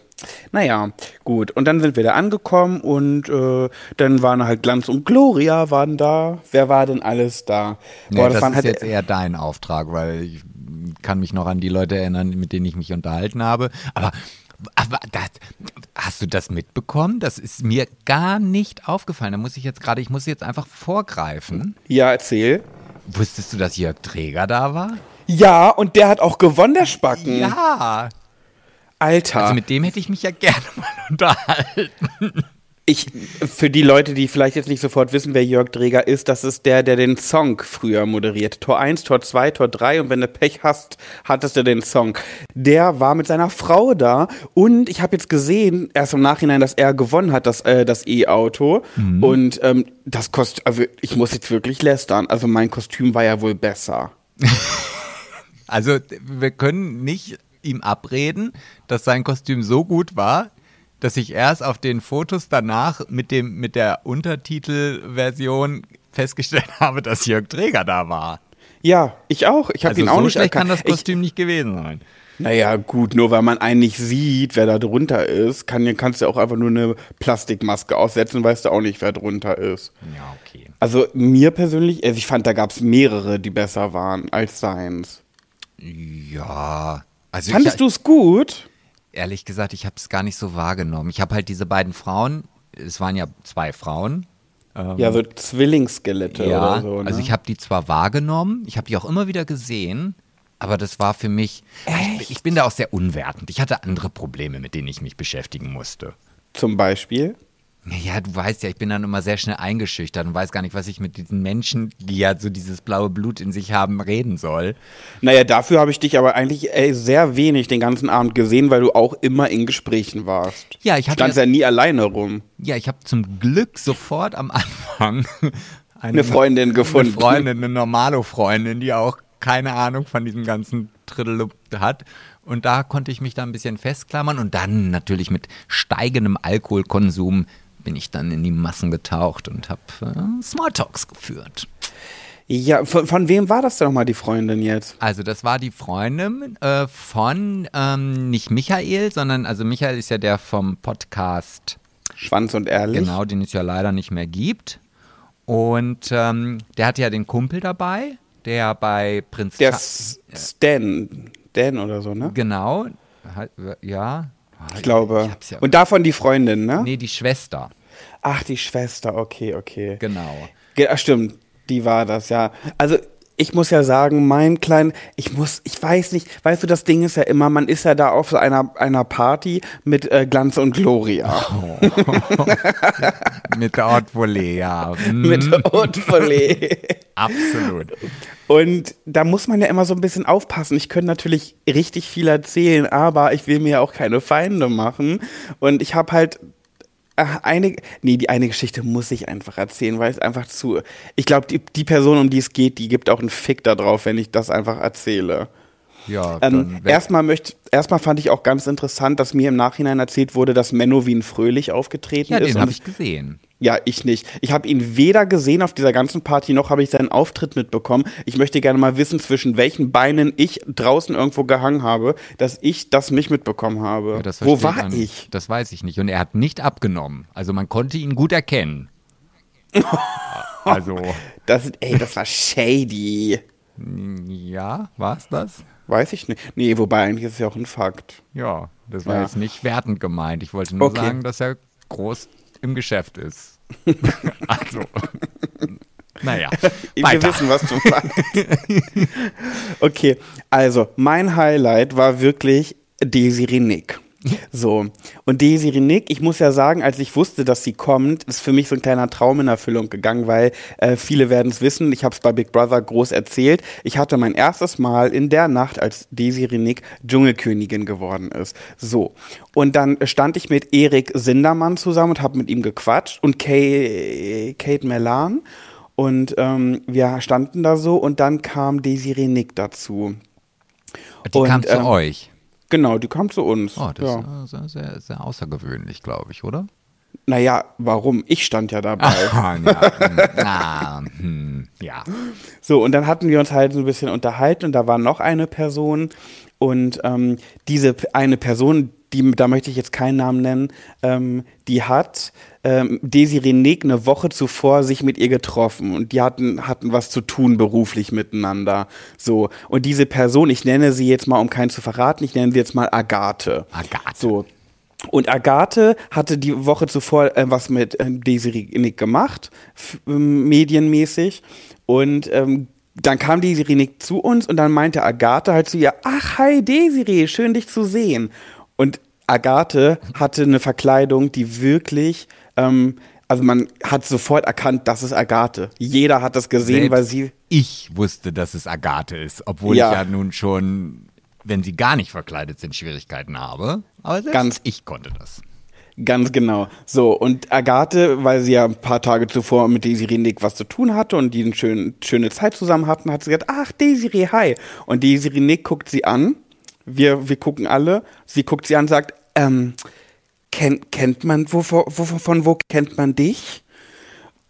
naja, gut. Und dann sind wir da angekommen und äh, dann waren halt Glanz und Gloria waren da. Wer war denn alles da? Nee, das, waren ist halt- jetzt eher dein Auftrag, weil ich kann mich noch an die Leute erinnern, mit denen ich mich unterhalten habe. Aber, aber das, hast du das mitbekommen? Das ist mir gar nicht aufgefallen. Da muss ich jetzt gerade, ich muss jetzt einfach vorgreifen. Ja, erzähl. Wusstest du, dass Jörg Träger da war? Ja, und der hat auch gewonnen, der Spacken. Ja. Alter. Also mit dem hätte ich mich ja gerne mal unterhalten. Ich, für die Leute, die vielleicht jetzt nicht sofort wissen, wer Jörg Dreger ist, das ist der, der den Song früher moderiert. Tor 1, Tor 2, Tor 3 und wenn du Pech hast, hattest du den Song. Der war mit seiner Frau da und ich habe jetzt gesehen, erst im Nachhinein, dass er gewonnen hat, das äh, das E-Auto. Und ähm, das kostet, also ich muss jetzt wirklich lästern. Also mein Kostüm war ja wohl besser. Also wir können nicht ihm abreden, dass sein Kostüm so gut war, dass ich erst auf den Fotos danach mit, dem, mit der Untertitelversion festgestellt habe, dass Jörg Träger da war. Ja, ich auch. Ich habe Also ihn auch so nicht schlecht kann erkannt. das Kostüm nicht gewesen sein. Ich, naja, gut, nur weil man einen nicht sieht, wer da drunter ist, kann, kannst du auch einfach nur eine Plastikmaske aufsetzen, weißt du auch nicht, wer drunter ist. Ja, okay. Also mir persönlich, also ich fand, da gab es mehrere, die besser waren als seins. Ja. Also Fandest ich, du es gut? Ehrlich gesagt, ich habe es gar nicht so wahrgenommen. Ich habe halt diese beiden Frauen, es waren ja zwei Frauen. ähm, Ja, so Zwillingsskelette Ja, oder so. Ne? also ich habe die zwar wahrgenommen, ich habe die auch immer wieder gesehen, aber das war für mich, ich, ich bin da auch sehr unwertend. Ich hatte andere Probleme, mit denen ich mich beschäftigen musste. Zum Beispiel. Ja, du weißt ja, ich bin dann immer sehr schnell eingeschüchtert und weiß gar nicht, was ich mit diesen Menschen, die ja so dieses blaue Blut in sich haben, reden soll. Naja, dafür habe ich dich aber eigentlich ey, sehr wenig den ganzen Abend gesehen, weil du auch immer in Gesprächen warst. Ja, ich hatte Standst ja nie alleine rum. Ja, ich habe zum Glück sofort am Anfang Eine Freundin gefunden. Eine Freundin, eine normale Freundin, die auch keine Ahnung von diesem ganzen Triddle hat. Und da konnte ich mich da ein bisschen festklammern und dann natürlich mit steigendem Alkoholkonsum bin ich dann in die Massen getaucht und habe äh, Smalltalks geführt. Ja, von, von wem war das denn nochmal, die Freundin jetzt? Also das war die Freundin äh, von ähm, nicht Michael, sondern also Michael ist ja der vom Podcast Schwanz und ehrlich. Genau, den es ja leider nicht mehr gibt. Und ähm, der hat ja den Kumpel dabei, der bei Prinz Der. Stan, Dan oder so, ne? Genau, ja. Ich glaube. Ich ja- und davon die Freundin, ne? Nee, die Schwester. Ach, die Schwester, okay, okay. Genau. Ge- Ach, stimmt, die war das, ja. Also ich muss ja sagen, mein klein, ich muss, ich weiß nicht, weißt du, das Ding ist ja immer, man ist ja da auf so einer, einer Party mit äh, Glanz und Gloria. Mit der Haute Volée, ja. Mhm, Mit Haute Volée. Absolut. Und da muss man ja immer so ein bisschen aufpassen. Ich könnte natürlich richtig viel erzählen, aber ich will mir ja auch keine Feinde machen. Und ich habe halt eine, nee, die eine Geschichte muss ich einfach erzählen, weil es einfach zu, ich glaube, die, die Person, um die es geht, die gibt auch einen Fick da drauf, wenn ich das einfach erzähle. Ja, Ähm, erstmal möchte, erstmal fand ich auch ganz interessant, dass mir im Nachhinein erzählt wurde, dass Menno Wien Fröhlich aufgetreten ja ist. den und habe ich gesehen. ja, ich nicht. Ich habe ihn weder gesehen auf dieser ganzen Party, noch habe ich seinen Auftritt mitbekommen. Ich möchte gerne mal wissen, zwischen welchen Beinen ich draußen irgendwo gehangen habe, dass ich das nicht mitbekommen habe. Ja, Wo war man- ich? Das weiß ich nicht. Und er hat nicht abgenommen. Also man konnte ihn gut erkennen. also, Das, ey, das war shady. ja, war's das? Weiß ich nicht. Nee, wobei eigentlich ist es ja auch ein Fakt. Ja, das war Ja. jetzt nicht wertend gemeint. Ich wollte nur Okay. sagen, dass er groß im Geschäft ist. also, naja, Wir weiter. wissen, was du meinst. okay, also mein Highlight war wirklich Desiree Nick. So, und Desiree Nick, ich muss ja sagen, als ich wusste, dass sie kommt, ist für mich so ein kleiner Traum in Erfüllung gegangen, weil äh, viele werden es wissen, ich habe es bei Big Brother groß erzählt. Ich hatte mein erstes Mal in der Nacht, als Desiree Nick Dschungelkönigin geworden ist. So, und dann stand ich mit Erik Sindermann zusammen und habe mit ihm gequatscht und Kay, Kate Melan. Und ähm, wir standen da so und dann kam Desiree Nick dazu. Die kam und, zu ähm, euch. Genau, die kam zu uns. Oh, das ja. ist äh, sehr, sehr, sehr außergewöhnlich, glaube ich, oder? Naja, warum? Ich stand ja dabei. Ah, ja, hm, ah, hm, ja. So, und dann hatten wir uns halt so ein bisschen unterhalten und da war noch eine Person und ähm, diese eine Person, die, da möchte ich jetzt keinen Namen nennen, ähm, die hat ähm, Desiree Nick eine Woche zuvor sich mit ihr getroffen und die hatten, hatten was zu tun beruflich miteinander. So, und diese Person, ich nenne sie jetzt mal, um keinen zu verraten, ich nenne sie jetzt mal Agathe. Agathe. So, und Agathe hatte die Woche zuvor äh, was mit ähm, Desiree Nick gemacht, ähm, medienmäßig. Und ähm, dann kam Desiree Nick zu uns und dann meinte Agathe halt zu ihr, ach, hi Desiree, schön dich zu sehen. Und Agathe hatte eine Verkleidung, die wirklich, ähm, also man hat sofort erkannt, das ist Agathe. Jeder hat das gesehen, Selbst weil sie ich wusste, dass es Agathe ist, obwohl Ja. ich ja nun schon, wenn sie gar nicht verkleidet sind, Schwierigkeiten habe. Aber selbst Ganz- ich konnte das. Ganz genau. So, und Agathe, weil sie ja ein paar Tage zuvor mit Desiree Nick was zu tun hatte und die eine schön, schöne Zeit zusammen hatten, hat sie gesagt, ach, Desiree, hi. Und Desiree Nick guckt sie an. Wir, wir gucken alle. Sie guckt sie an und sagt, ähm, kennt, kennt man, wo, wo, von wo kennt man dich?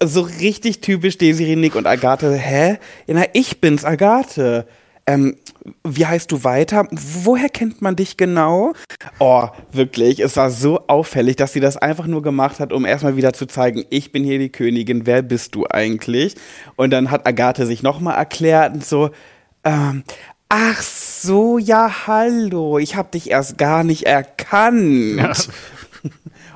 So richtig typisch Desiree Nick und Agathe, hä? Ja, na, ich bin's, Agathe. Ähm, wie heißt du weiter? Woher kennt man dich genau? Oh, wirklich, es war so auffällig, dass sie das einfach nur gemacht hat, um erstmal wieder zu zeigen, ich bin hier die Königin, wer bist du eigentlich? Und dann hat Agathe sich nochmal erklärt und so, ähm, ach so, ja, hallo, ich hab dich erst gar nicht erkannt.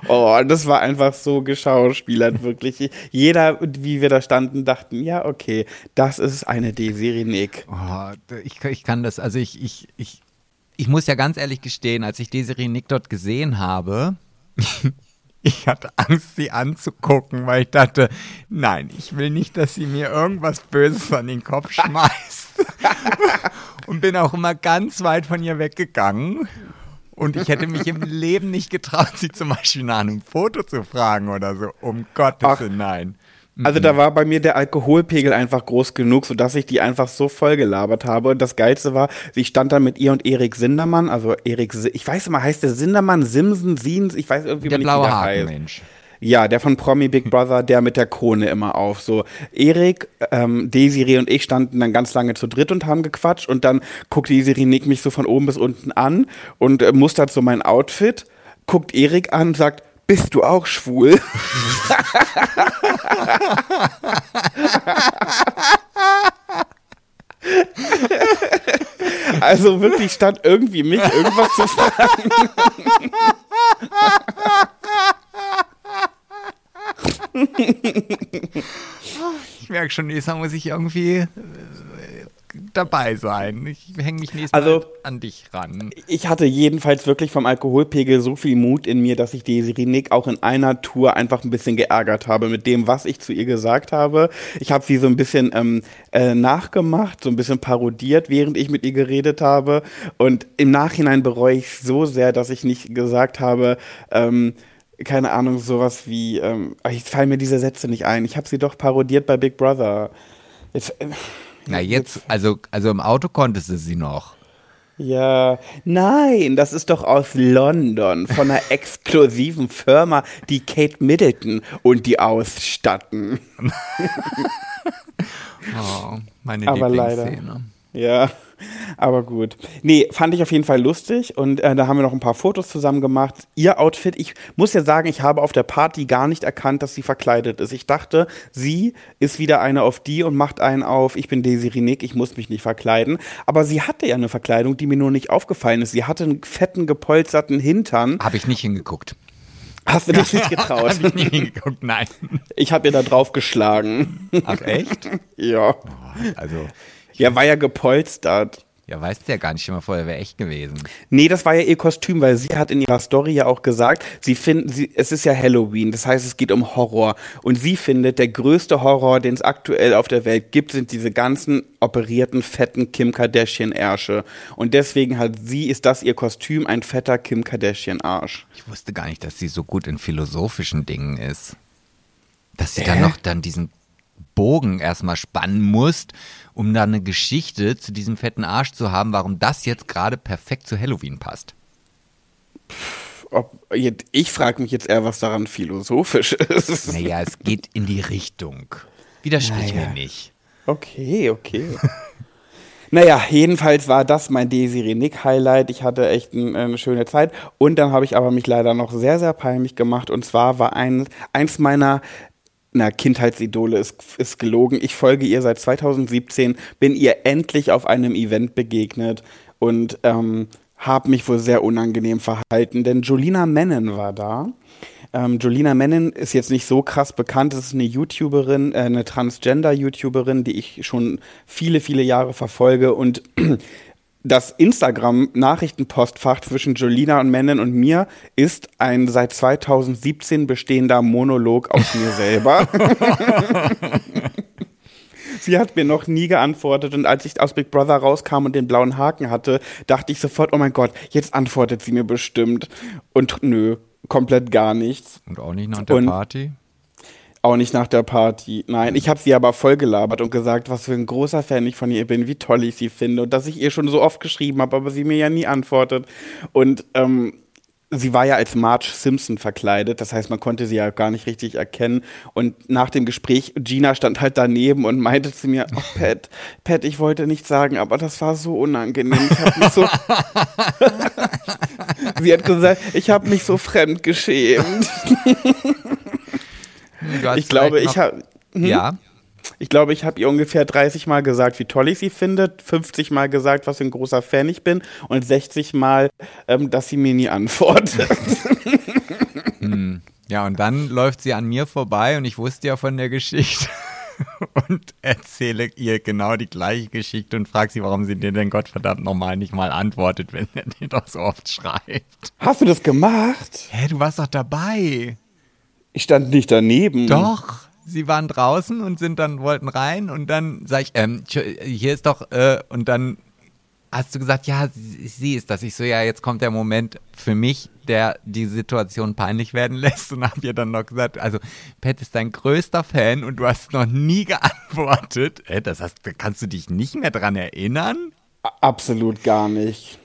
Oh, das war einfach so geschauspielert, wirklich. Jeder, wie wir da standen, dachten, ja, okay, das ist eine Desiree Nick. Oh, ich, ich kann das, also ich, ich, ich, ich muss ja ganz ehrlich gestehen, als ich Desiree Nick dort gesehen habe, ich hatte Angst, sie anzugucken, weil ich dachte, nein, ich will nicht, dass sie mir irgendwas Böses an den Kopf schmeißt. Und bin auch immer ganz weit von ihr weggegangen. Und ich hätte mich im Leben nicht getraut, sie zum Beispiel nach einem Foto zu fragen oder so. Um Gottes Ach. Willen, nein. Also da war bei mir der Alkoholpegel einfach groß genug, sodass ich die einfach so voll gelabert habe. Und das Geilste war, sie stand dann mit ihr und Erik Sindermann, also Erik, ich weiß immer, heißt der Sindermann, Simsen, Siens, ich weiß irgendwie Der blaue wie der Haken. Mensch. Ja, der von Promi Big Brother, der mit der Krone immer auf. So, Erik, ähm, Desiree und ich standen dann ganz lange zu dritt und haben gequatscht und dann guckt Desiree Nick mich so von oben bis unten an und äh, mustert so mein Outfit, guckt Erik an und sagt, bist du auch schwul? also wirklich stand irgendwie mich irgendwas zu fragen. Ich merke schon, nächstes Mal muss ich irgendwie äh, dabei sein. Ich hänge mich nächstes Also- Mal an dich ran. Ich hatte jedenfalls wirklich vom Alkoholpegel so viel Mut in mir, dass ich Desiree Nick auch in einer Tour einfach ein bisschen geärgert habe mit dem, was ich zu ihr gesagt habe. Ich habe sie so ein bisschen ähm, äh, nachgemacht, so ein bisschen parodiert, während ich mit ihr geredet habe. Und im Nachhinein bereue ich so sehr, dass ich nicht gesagt habe, ähm, keine Ahnung, sowas wie, ähm, jetzt fallen mir diese Sätze nicht ein. Ich habe sie doch parodiert bei Big Brother. Jetzt, äh, Na jetzt, also, also im Auto konntest du sie noch. Ja, nein, das ist doch aus London von einer exklusiven Firma, die Kate Middleton und die ausstatten. Oh, meine Aber leider. Ja, aber gut. Nee, fand ich auf jeden Fall lustig und äh, da haben wir noch ein paar Fotos zusammen gemacht. Ihr Outfit, ich muss ja sagen, ich habe auf der Party gar nicht erkannt, dass sie verkleidet ist. Ich dachte, sie ist wieder eine auf die und macht einen auf, ich bin Desiree Nick, ich muss mich nicht verkleiden. Aber sie hatte ja eine Verkleidung, die mir nur nicht aufgefallen ist. Sie hatte einen fetten, gepolsterten Hintern. Habe ich nicht hingeguckt. Hast du dich nicht getraut? Habe ich nicht hingeguckt, nein. Ich habe ihr da drauf geschlagen. Ach echt? Ja. Also, Ja, war ja gepolstert. ja, weißt du ja gar nicht immer vorher, wäre echt gewesen. Nee, das war ja ihr Kostüm, weil sie hat in ihrer Story ja auch gesagt, sie finden, sie, es ist ja Halloween, das heißt, es geht um Horror. Und sie findet, der größte Horror, den es aktuell auf der Welt gibt, sind diese ganzen operierten, fetten Kim Kardashian-Ärsche. Und deswegen hat sie, ist das ihr Kostüm, ein fetter Kim Kardashian-Arsch. Ich wusste gar nicht, dass sie so gut in philosophischen Dingen ist. Dass sie Äh? dann noch dann diesen Bogen erstmal spannen musst, um dann eine Geschichte zu diesem fetten Arsch zu haben, warum das jetzt gerade perfekt zu Halloween passt. Ob, ich frage mich jetzt eher, was daran philosophisch ist. Naja, es geht in die Richtung. Widersprich Naja. mir nicht. Okay, okay. naja, jedenfalls war das mein Desiree Nick Highlight. Ich hatte echt ein, eine schöne Zeit. Und dann habe ich aber mich leider noch sehr, sehr peinlich gemacht. Und zwar war ein, eins meiner na, Kindheitsidole ist, ist gelogen. Ich folge ihr seit 2017, bin ihr endlich auf einem Event begegnet und ähm, habe mich wohl sehr unangenehm verhalten, denn Jolina Mennen war da. Ähm, Jolina Mennen ist jetzt nicht so krass bekannt. Es ist eine YouTuberin, äh, eine Transgender-YouTuberin, die ich schon viele, viele Jahre verfolge. Und das Instagram-Nachrichtenpostfach zwischen Jolina und Mennen und mir ist ein seit 2017 bestehender Monolog aus mir selber. Sie hat mir noch nie geantwortet und als ich aus Big Brother rauskam und den blauen Haken hatte, dachte ich sofort, oh mein Gott, jetzt antwortet sie mir bestimmt. Und nö, komplett gar nichts. Und auch nicht nach der Und- Party? Auch nicht nach der Party. Nein, ich habe sie aber voll gelabert und gesagt, was für ein großer Fan ich von ihr bin, wie toll ich sie finde und dass ich ihr schon so oft geschrieben habe, aber sie mir ja nie antwortet. Und ähm, sie war ja als Marge Simpson verkleidet, das heißt, man konnte sie ja gar nicht richtig erkennen. Und nach dem Gespräch, Gina stand halt daneben und meinte zu mir, oh Pat, Pat, ich wollte nichts sagen, aber das war so unangenehm. Ich hab mich so sie hat gesagt, ich habe mich so fremd geschämt. Ich glaube, ich habe Ja, Ich glaube, ich habe ihr ungefähr 30 Mal gesagt, wie toll ich sie finde, 50 Mal gesagt, was für ein großer Fan ich bin und 60 Mal, ähm, dass sie mir nie antwortet. Ja, und dann läuft sie an mir vorbei und ich wusste ja von der Geschichte und erzähle ihr genau die gleiche Geschichte und frage sie, warum sie dir denn Gottverdammt nochmal nicht mal antwortet, wenn er dir doch so oft schreibt. Hast du das gemacht? Hä, du warst doch dabei. Ich stand nicht daneben. Doch. Sie waren draußen und sind dann, wollten rein und dann sag ich, ähm, hier ist doch, äh, und dann hast du gesagt, ja, sie, sie ist das. Ich so, ja, jetzt kommt der Moment für mich, der die Situation peinlich werden lässt und hab ihr dann noch gesagt, also Pat ist dein größter Fan und du hast noch nie geantwortet. Äh, das heißt, kannst du dich nicht mehr dran erinnern? Absolut gar nicht.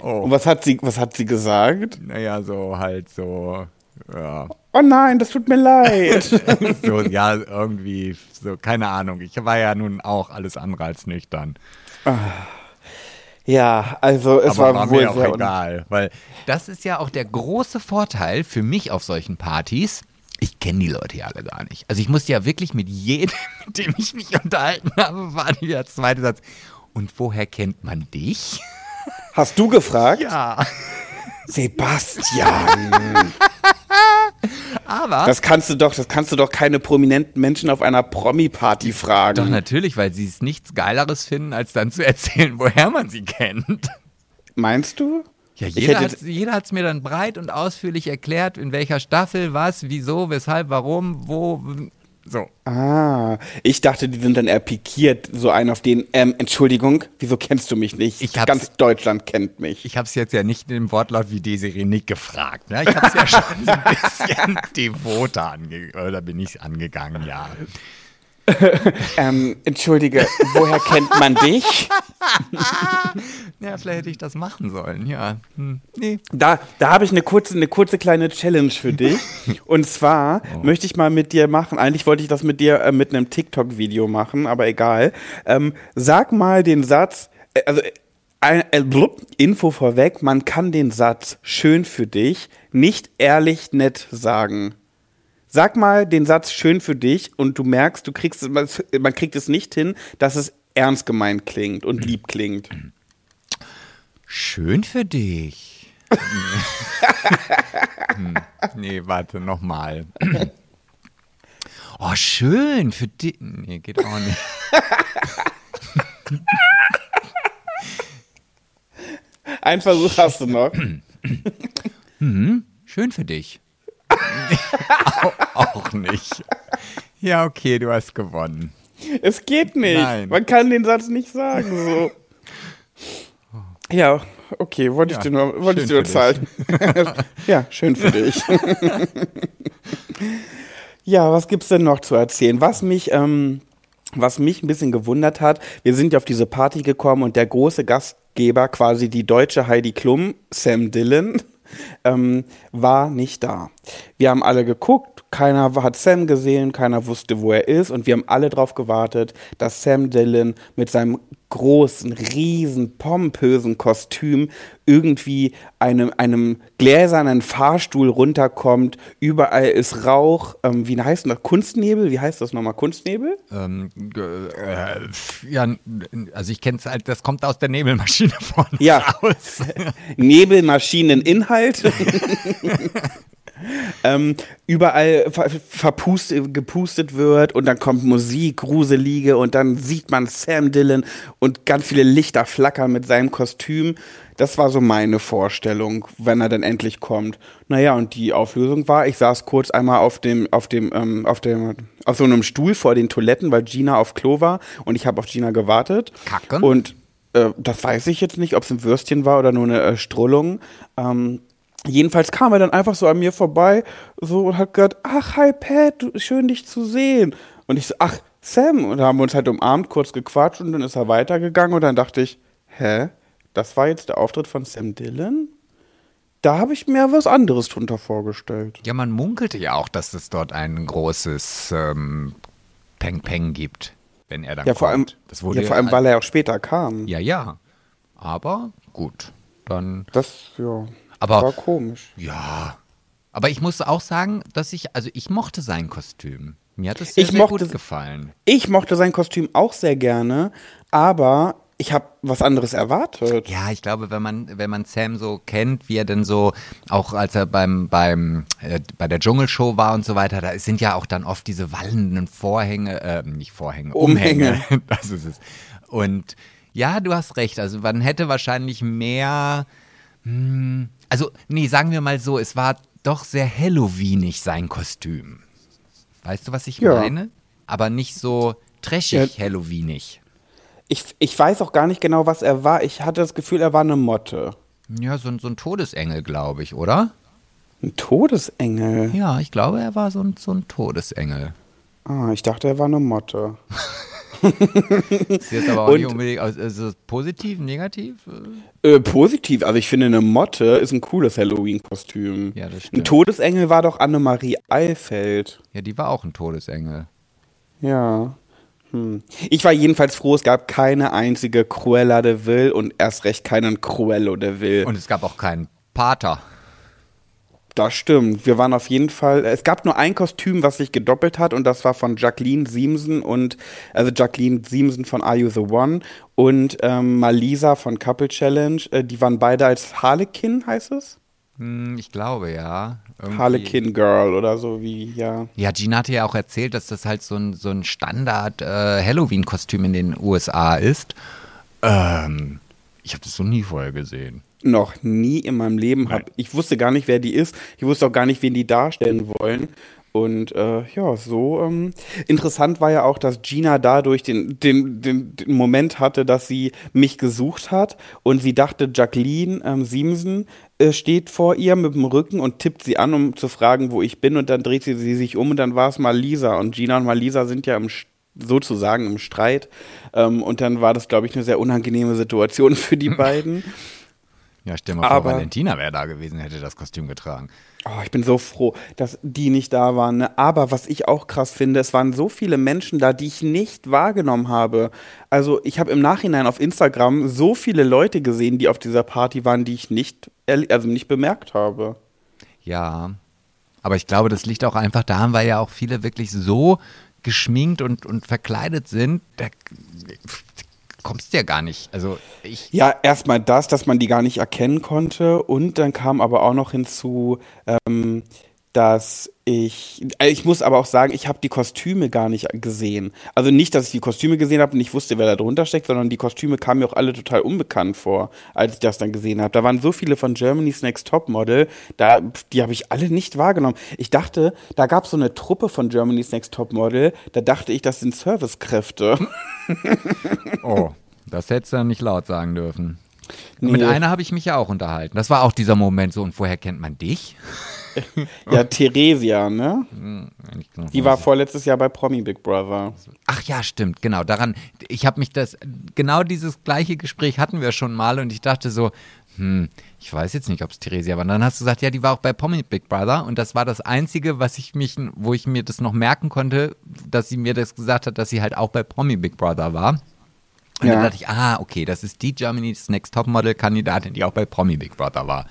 Oh, Und was hat sie, was hat sie gesagt? naja, so halt so, ja. Oh nein, das tut mir leid. so, ja, irgendwie, so, keine Ahnung. Ich war ja nun auch alles andere als nüchtern. Ja, also es Aber war, war wohl mir auch egal, weil das ist ja auch der große Vorteil für mich auf solchen Partys. Ich kenne die Leute ja alle gar nicht. Also ich musste ja wirklich mit jedem, mit dem ich mich unterhalten habe, war der zweite Satz. Und woher kennt man dich? Hast du gefragt? Ja. Sebastian. Aber das kannst du doch, das kannst du doch keine prominenten Menschen auf einer Promi-Party fragen. doch natürlich, weil sie es nichts Geileres finden, als dann zu erzählen, woher man sie kennt. Meinst du? Ja, jeder hat hat's mir dann breit und ausführlich erklärt, in welcher Staffel, was, wieso, weshalb, warum, wo. So. Ah, ich dachte, die sind dann eher pikiert, so ein auf den, ähm, Entschuldigung, wieso kennst du mich nicht? Ich Ganz Deutschland kennt mich. Ich habe es jetzt ja nicht im Wortlaut wie Desiree Nick gefragt. Ne? Ich habe es ja schon so ein bisschen devoter ange oder bin ich angegangen, ja. Ähm, entschuldige, woher kennt man dich? Ja, vielleicht hätte ich das machen sollen, ja. Hm, nee. Da, da habe ich eine kurze, eine kurze kleine Challenge für dich. Und zwar Oh. möchte ich mal mit dir machen. Eigentlich wollte ich das mit dir äh, mit einem TikTok-Video machen, aber egal. Ähm, sag mal den Satz, äh, also äh, äh, blub, Info vorweg, man kann den Satz schön für dich nicht ehrlich nett sagen. Sag mal den Satz schön für dich und du merkst, du kriegst es- man kriegt es nicht hin, dass es ernst gemeint klingt und lieb klingt. Schön für dich. hm, nee, warte, nochmal. Oh, schön für dich. Nee, geht auch nicht. Ein Versuch hast du noch. Schön für dich. Auch, auch nicht. Ja, okay, du hast gewonnen. Es geht nicht. Nein. Man kann den Satz nicht sagen. So. Ja, okay, wollte Ja, ich dir nur, wollte ich dir nur zeigen. ja, schön für dich. ja, was gibt's denn noch zu erzählen? Was mich, ähm, was mich ein bisschen gewundert hat, wir sind ja auf diese Party gekommen und der große Gastgeber, quasi die deutsche Heidi Klum, Sam Dillon, ähm, war nicht da. Wir haben alle geguckt, keiner hat Sam gesehen, keiner wusste, wo er ist und wir haben alle darauf gewartet, dass Sam Dillon mit seinem großen, riesen, pompösen Kostüm irgendwie einem, einem gläsernen Fahrstuhl runterkommt. Überall ist Rauch. Ähm, wie heißt das? Kunstnebel? Wie heißt das nochmal? Kunstnebel? Ähm, äh, ja, also ich kenne es halt, das kommt aus der Nebelmaschine vorne Ja. raus. Nebelmaschineninhalt. ähm, überall ver verpustet, gepustet wird und dann kommt Musik, Gruselige und dann sieht man Sam Dillon und ganz viele Lichter flackern mit seinem Kostüm. Das war so meine Vorstellung, wenn er dann endlich kommt. Naja, und die Auflösung war, ich saß kurz einmal auf dem, auf dem, ähm, auf dem, auf so einem Stuhl vor den Toiletten, weil Gina auf Klo war und ich habe auf Gina gewartet. Kacken? Und äh, das weiß ich jetzt nicht, ob es ein Würstchen war oder nur eine äh, Strullung. Ähm, jedenfalls kam er dann einfach so an mir vorbei so und hat gesagt, ach, hi Pat, schön dich zu sehen. Und ich so, ach, Sam. Und da haben wir uns halt umarmt, kurz gequatscht und dann ist er weitergegangen und dann dachte ich, hä, das war jetzt der Auftritt von Sam Dillon? Da habe ich mir was anderes drunter vorgestellt. Ja, man munkelte ja auch, dass es dort ein großes ähm, Peng Peng gibt, wenn er dann Ja, kommt. vor allem, das wurde ja, vor allem weil er auch später kam. ja, ja. Aber gut, dann Das, ja, Aber- war komisch. ja. Aber ich muss auch sagen, dass ich, also ich mochte sein Kostüm. Mir hat es sehr, sehr mochte- gut gefallen. Ich mochte sein Kostüm auch sehr gerne, aber ich habe was anderes erwartet. Ja, ich glaube, wenn man, wenn man Sam so kennt, wie er denn so, auch als er beim, beim, äh, bei der Dschungelshow war und so weiter, da sind ja auch dann oft diese wallenden Vorhänge, äh, nicht Vorhänge, Umhänge. Umhänge. das ist es. Und ja, du hast recht. Also man hätte wahrscheinlich mehr, also nee, sagen wir mal so, es war doch sehr Halloweenig sein Kostüm. Weißt du, was ich Ja. meine? Aber nicht so trashig Halloweenig. Ich, ich weiß auch gar nicht genau, was er war. Ich hatte das Gefühl, er war eine Motte. Ja, so, ein- so ein Todesengel, glaube ich, oder? Ein Todesengel. Ja, ich glaube, er war so ein, so ein Todesengel. Ah, ich dachte, er war eine Motte. Ist jetzt aber auch Und- nicht unbedingt also positiv, negativ? Äh, positiv, also ich finde, eine Motte ist ein cooles Halloween-Kostüm. Ja, das Ein stimmt. Todesengel war doch Annemarie Eilfeld. Ja, die war auch ein Todesengel. Ja. Hm. Ich war jedenfalls froh, es gab keine einzige Cruella de Vil und erst recht keinen Cruello de Vil. Und es gab auch keinen Pater. Das stimmt. Wir waren auf jeden Fall. Es gab nur ein Kostüm, was sich gedoppelt hat, und das war von Jacqueline Siemsen und also Jacqueline Siemsen von Are You the One und ähm, Malisa von Couple Challenge. Äh, die waren beide als Harlequin, heißt es? Hm, ich glaube ja. Irgendwie. Harlequin Girl oder so wie, ja. Ja, Gina hatte ja auch erzählt, dass das halt so ein, so ein Standard äh, in den USA ist. Ähm, ich habe das so nie vorher gesehen noch nie in meinem Leben habe. Ich wusste gar nicht, wer die ist. Ich wusste auch gar nicht, wen die darstellen wollen. Und äh, ja, so ähm, interessant war ja auch, dass Gina dadurch den, den, den, den, Moment hatte, dass sie mich gesucht hat und sie dachte, Jacqueline ähm, Siemsen äh, steht vor ihr mit dem Rücken und tippt sie an, um zu fragen, wo ich bin. Und dann dreht sie, sie sich um und dann war es mal Lisa. Und Gina und Malisa sind ja im sozusagen im Streit. Ähm, und dann war das, glaube ich, eine sehr unangenehme Situation für die beiden. Ja, stell mal vor, Valentina wäre da gewesen, hätte das Kostüm getragen. Oh, ich bin so froh, dass die nicht da waren. Ne? Aber was ich auch krass finde, es waren so viele Menschen da, die ich nicht wahrgenommen habe. Also ich habe im Nachhinein auf Instagram so viele Leute gesehen, die auf dieser Party waren, die ich nicht, also nicht bemerkt habe. Ja, aber ich glaube, das liegt auch einfach daran, weil ja auch viele wirklich so geschminkt und, und verkleidet sind. Da, kommst ja gar nicht. Also ich. Ja, erstmal das, dass man die gar nicht erkennen konnte. Und dann kam aber auch noch hinzu, ähm, dass ich, äh, ich muss aber auch sagen, ich habe die Kostüme gar nicht gesehen. Also nicht, dass ich die Kostüme gesehen habe und nicht wusste, wer da drunter steckt, sondern die Kostüme kamen mir auch alle total unbekannt vor, als ich das dann gesehen habe. Da waren so viele von Germany's Next Top Model, da, die habe ich alle nicht wahrgenommen. Ich dachte, da gab es so eine Truppe von Germany's Next Top Model, da dachte ich, das sind Servicekräfte. oh, das hättest du dann nicht laut sagen dürfen. Nee. Mit einer habe ich mich ja auch unterhalten. Das war auch dieser Moment so, und woher kennt man dich? ja, Theresia, ne? Hm, Die war vorletztes Jahr bei Promi Big Brother. Ach ja, stimmt, genau. Daran, ich habe mich das, genau dieses gleiche Gespräch hatten wir schon mal und ich dachte so, hm, ich weiß jetzt nicht, ob es Theresia war. Und dann hast du gesagt, ja, die war auch bei Promi Big Brother und das war das Einzige, was ich mich, wo ich mir das noch merken konnte, dass sie mir das gesagt hat, dass sie halt auch bei Promi Big Brother war. Und ja. dann dachte ich, ah, okay, das ist die Germany's Next Topmodel-Kandidatin, die auch bei Promi Big Brother war.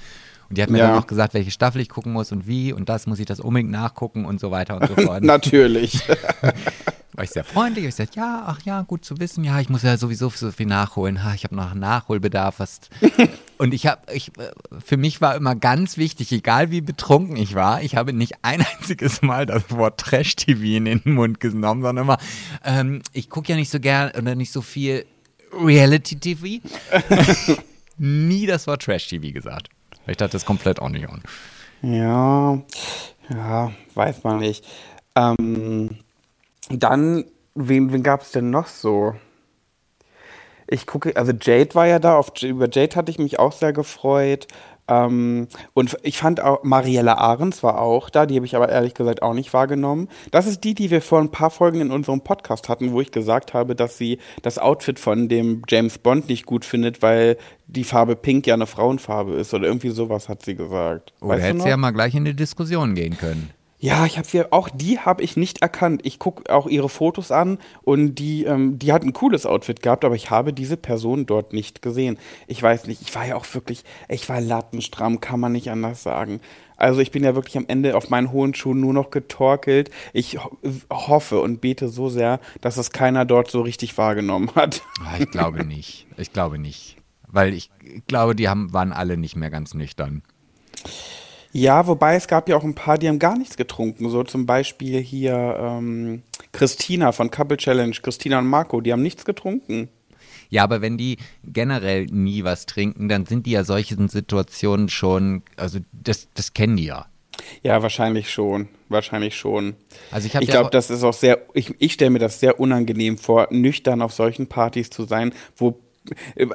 Und die hat mir ja. dann noch gesagt, welche Staffel ich gucken muss und wie und das muss ich das unbedingt nachgucken und so weiter und so fort. Natürlich. War ich sehr freundlich. Ich gesagt, ja, ach ja, gut zu wissen. Ja, ich muss ja sowieso so viel nachholen. Ha, ich habe noch Nachholbedarf. Was und ich habe, ich, für mich war immer ganz wichtig, egal wie betrunken ich war, ich habe nicht ein einziges Mal das Wort Trash-TV in den Mund genommen, sondern immer, ähm, ich gucke ja nicht so gern oder nicht so viel Reality-TV. Nie das Wort Trash-TV gesagt. Ich dachte das komplett auch nicht an. Ja, ja, weiß man nicht. Ähm, dann, wen, wen gab es denn noch so? Ich gucke, also Jade war ja da, auf, über Jade hatte ich mich auch sehr gefreut. Ähm, und ich fand auch, Mariella Ahrens war auch da, die habe ich aber ehrlich gesagt auch nicht wahrgenommen. Das ist die, die wir vor ein paar Folgen in unserem Podcast hatten, wo ich gesagt habe, dass sie das Outfit von dem James Bond nicht gut findet, weil die Farbe Pink ja eine Frauenfarbe ist oder irgendwie sowas hat sie gesagt. Oder oh, hätte sie ja mal gleich in die Diskussion gehen können. Ja, ich habe sie auch die habe ich nicht erkannt. Ich gucke auch ihre Fotos an und die ähm, die hat ein cooles Outfit gehabt, aber ich habe diese Person dort nicht gesehen. Ich weiß nicht, ich war ja auch wirklich, ich war lattenstramm, kann man nicht anders sagen. Also ich bin ja wirklich am Ende auf meinen hohen Schuhen nur noch getorkelt. Ich hoffe und bete so sehr, dass es keiner dort so richtig wahrgenommen hat. Ich glaube nicht. Ich glaube nicht, weil ich glaube, die haben waren alle nicht mehr ganz nüchtern. Ja, wobei es gab ja auch ein paar, die haben gar nichts getrunken. So zum Beispiel hier ähm, Christina von Couple Challenge, Christina und Marco, die haben nichts getrunken. Ja, aber wenn die generell nie was trinken, dann sind die ja solchen Situationen schon, also das, das kennen die ja. Ja, wahrscheinlich schon. Wahrscheinlich schon. Also ich, ich glaube, das ist auch sehr, ich, ich stelle mir das sehr unangenehm vor, nüchtern auf solchen Partys zu sein, wo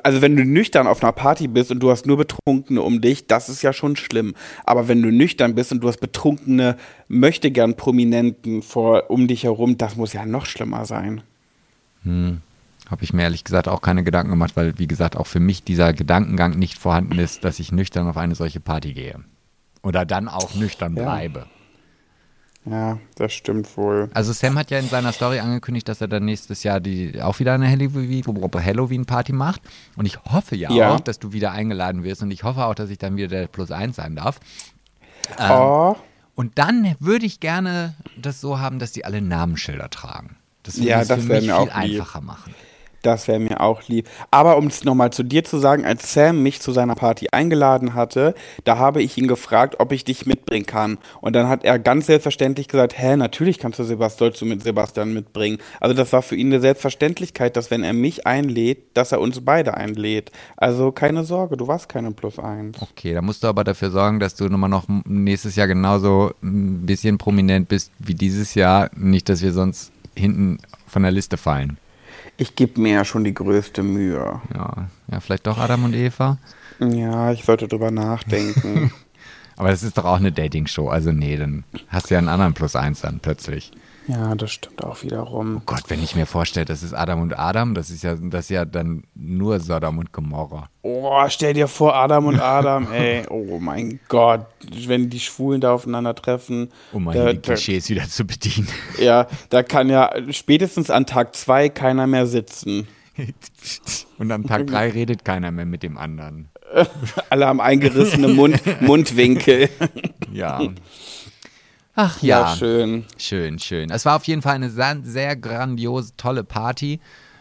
also wenn du nüchtern auf einer Party bist und du hast nur Betrunkene um dich, das ist ja schon schlimm. Aber wenn du nüchtern bist und du hast Betrunkene, möchte gern Prominenten vor, um dich herum, das muss ja noch schlimmer sein. Hm. Habe ich mir ehrlich gesagt auch keine Gedanken gemacht, weil, wie gesagt, auch für mich dieser Gedankengang nicht vorhanden ist, dass ich nüchtern auf eine solche Party gehe. Oder dann auch nüchtern ja. bleibe. Ja, das stimmt wohl. Also Sam hat ja in seiner Story angekündigt, dass er dann nächstes Jahr die, auch wieder eine Halloween-Party macht. Und ich hoffe ja, Ja. auch, dass du wieder eingeladen wirst. Und ich hoffe auch, dass ich dann wieder der Plus eins sein darf. Ähm, oh, Und dann würde ich gerne das so haben, dass die alle Namensschilder tragen. Das würde Ja, es das für mich viel lieb. einfacher machen. Das wäre mir auch lieb. Aber um es nochmal zu dir zu sagen, als Sam mich zu seiner Party eingeladen hatte, da habe ich ihn gefragt, ob ich dich mitbringen kann. Und dann hat er ganz selbstverständlich gesagt, hä, natürlich kannst du Sebastian, sollst du mit Sebastian mitbringen. Also das war für ihn eine Selbstverständlichkeit, dass wenn er mich einlädt, dass er uns beide einlädt. Also keine Sorge, du warst keine Plus eins. Okay, da musst du aber dafür sorgen, dass du nochmal noch nächstes Jahr genauso ein bisschen prominent bist wie dieses Jahr. Nicht, dass wir sonst hinten von der Liste fallen. Ich gebe mir ja schon die größte Mühe. Ja, ja, vielleicht doch Adam und Eva. Ja, ich sollte drüber nachdenken. Aber das ist doch auch eine Dating-Show. Also nee, dann hast du ja einen anderen Plus eins dann plötzlich. Ja, das stimmt auch wiederum. Oh Gott, wenn ich mir vorstelle, das ist Adam und Adam, das ist ja, das ist ja dann nur Sodom und Gomorra. Oh, stell dir vor, Adam und Adam, ey. Oh mein Gott, wenn die Schwulen da aufeinandertreffen. Um da, Klischees wieder zu bedienen. ja, da kann ja spätestens an Tag zwei keiner mehr sitzen. Und am Tag drei redet keiner mehr mit dem anderen. Alle haben eingerissene Mund, Mundwinkel. Ja. Ach ja. Ja, schön. Schön, schön. Es war auf jeden Fall eine sehr, sehr grandiose, tolle Party.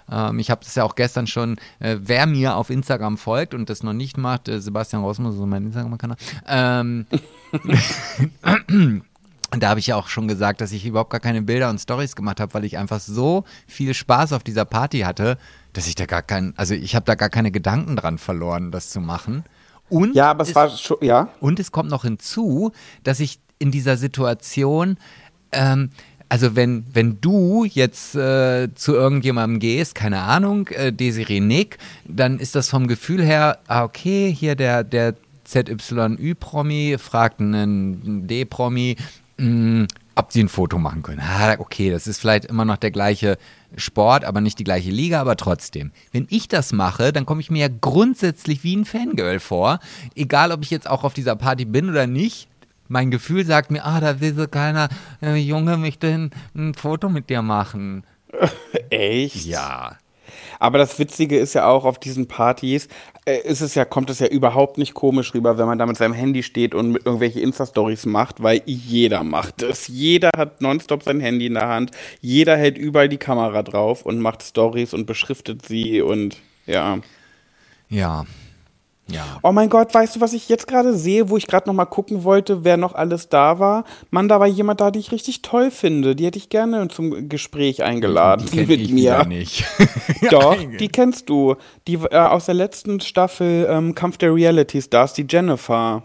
Ähm, ich habe das ja auch gestern schon, äh, wer mir auf Instagram folgt und das noch nicht macht, äh, Sebastian Rosmus, so mein Instagram-Kanal. Ähm, und da habe ich ja auch schon gesagt, dass ich überhaupt gar keine Bilder und Stories gemacht habe, weil ich einfach so viel Spaß auf dieser Party hatte, dass ich da gar keinen, also ich habe da gar keine Gedanken dran verloren, das zu machen. Und Ja, aber es war schon, ja. und es kommt noch hinzu, dass ich in dieser Situation, ähm, also wenn, wenn du jetzt äh, zu irgendjemandem gehst, keine Ahnung, äh, Desiree Nick, dann ist das vom Gefühl her, ah, okay, hier der, der ZYÜ-Promi fragt einen D-Promi, mh, ob sie ein Foto machen können. Ah, okay, das ist vielleicht immer noch der gleiche Sport, aber nicht die gleiche Liga, aber trotzdem. Wenn ich das mache, dann komme ich mir ja grundsätzlich wie ein Fangirl vor. Egal, ob ich jetzt auch auf dieser Party bin oder nicht. Mein Gefühl sagt mir, ah, da will so keiner, äh, Junge, möchte ein, ein Foto mit dir machen. Echt? Ja. Aber das Witzige ist ja auch auf diesen Partys, äh, ist es ja, kommt es ja überhaupt nicht komisch rüber, wenn man da mit seinem Handy steht und mit irgendwelche Insta-Stories macht, weil jeder macht es. Jeder hat nonstop sein Handy in der Hand, jeder hält überall die Kamera drauf und macht Stories und beschriftet sie und ja. Ja. Ja. Oh mein Gott, weißt du, was ich jetzt gerade sehe, wo ich gerade noch mal gucken wollte, wer noch alles da war? Mann, da war jemand da, die ich richtig toll finde. Die hätte ich gerne zum Gespräch eingeladen Die mit ich mir. nicht. Doch, die kennst du. Die äh, aus der letzten Staffel ähm, Kampf der Reality Stars, die Jennifer.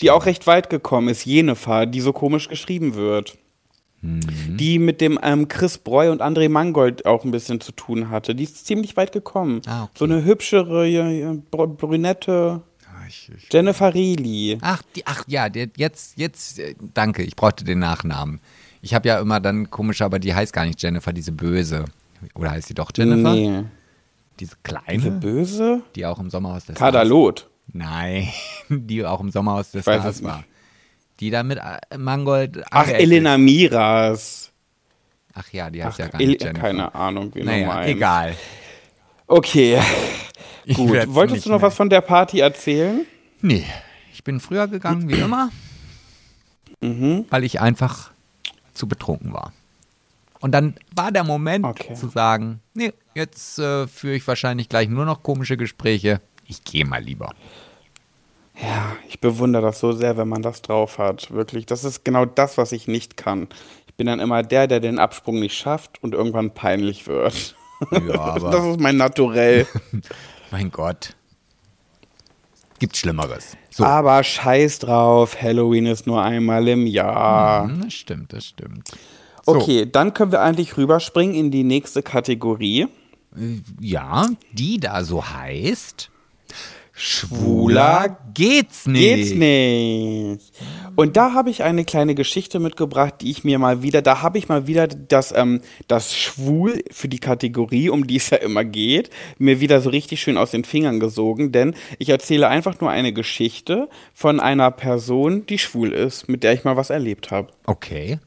Die auch recht weit gekommen ist, Jennifer, die so komisch geschrieben wird. Mhm. Die mit dem ähm, Chris Breu und André Mangold auch ein bisschen zu tun hatte. Die ist ziemlich weit gekommen. Ah, okay. So eine hübschere, äh, br- brünette Ah, Ich, ich, Jennifer Reilly. ach, die, ach ja, jetzt, jetzt, äh, danke, ich brauchte den Nachnamen. Ich habe ja immer dann komisch, aber die heißt gar nicht Jennifer, diese Böse. Oder heißt sie doch Jennifer? Nee. Diese Diese kleine, böse? die auch im Sommerhaus des. Kadalot. Nein, die auch im Sommerhaus des Stars es nicht. Die da mit äh, Mangold. Ach, Elena Miras. Ach ja, die Ach, ja gar nicht Jennifer. keine Ahnung, wie Naja, Nummer egal. Okay, Ich gut. Wolltest du noch mehr. was von der Party erzählen? Nee, ich bin früher gegangen wie immer, Mhm. weil ich einfach zu betrunken war. Und dann war der Moment Okay. zu sagen, nee, jetzt äh, führe ich wahrscheinlich gleich nur noch komische Gespräche. Ich gehe mal lieber. Ja, ich bewundere das so sehr, wenn man das drauf hat. Wirklich, das ist genau das, was ich nicht kann. Ich bin dann immer der, der den Absprung nicht schafft und irgendwann peinlich wird. Ja, aber Das ist mein Naturell. mein Gott. Gibt's Schlimmeres. So. Aber scheiß drauf, Halloween ist nur einmal im Jahr. Hm, Das stimmt, das stimmt. So, Okay, dann können wir eigentlich rüberspringen in die nächste Kategorie. Ja, die da so heißt. Schwuler geht's nicht. Geht's nicht. Und da habe ich eine kleine Geschichte mitgebracht, die ich mir mal wieder, da habe ich mal wieder das, ähm, das Schwul für die Kategorie, um die es ja immer geht, mir wieder so richtig schön aus den Fingern gesogen, denn ich erzähle einfach nur eine Geschichte von einer Person, die schwul ist, mit der ich mal was erlebt habe. Okay.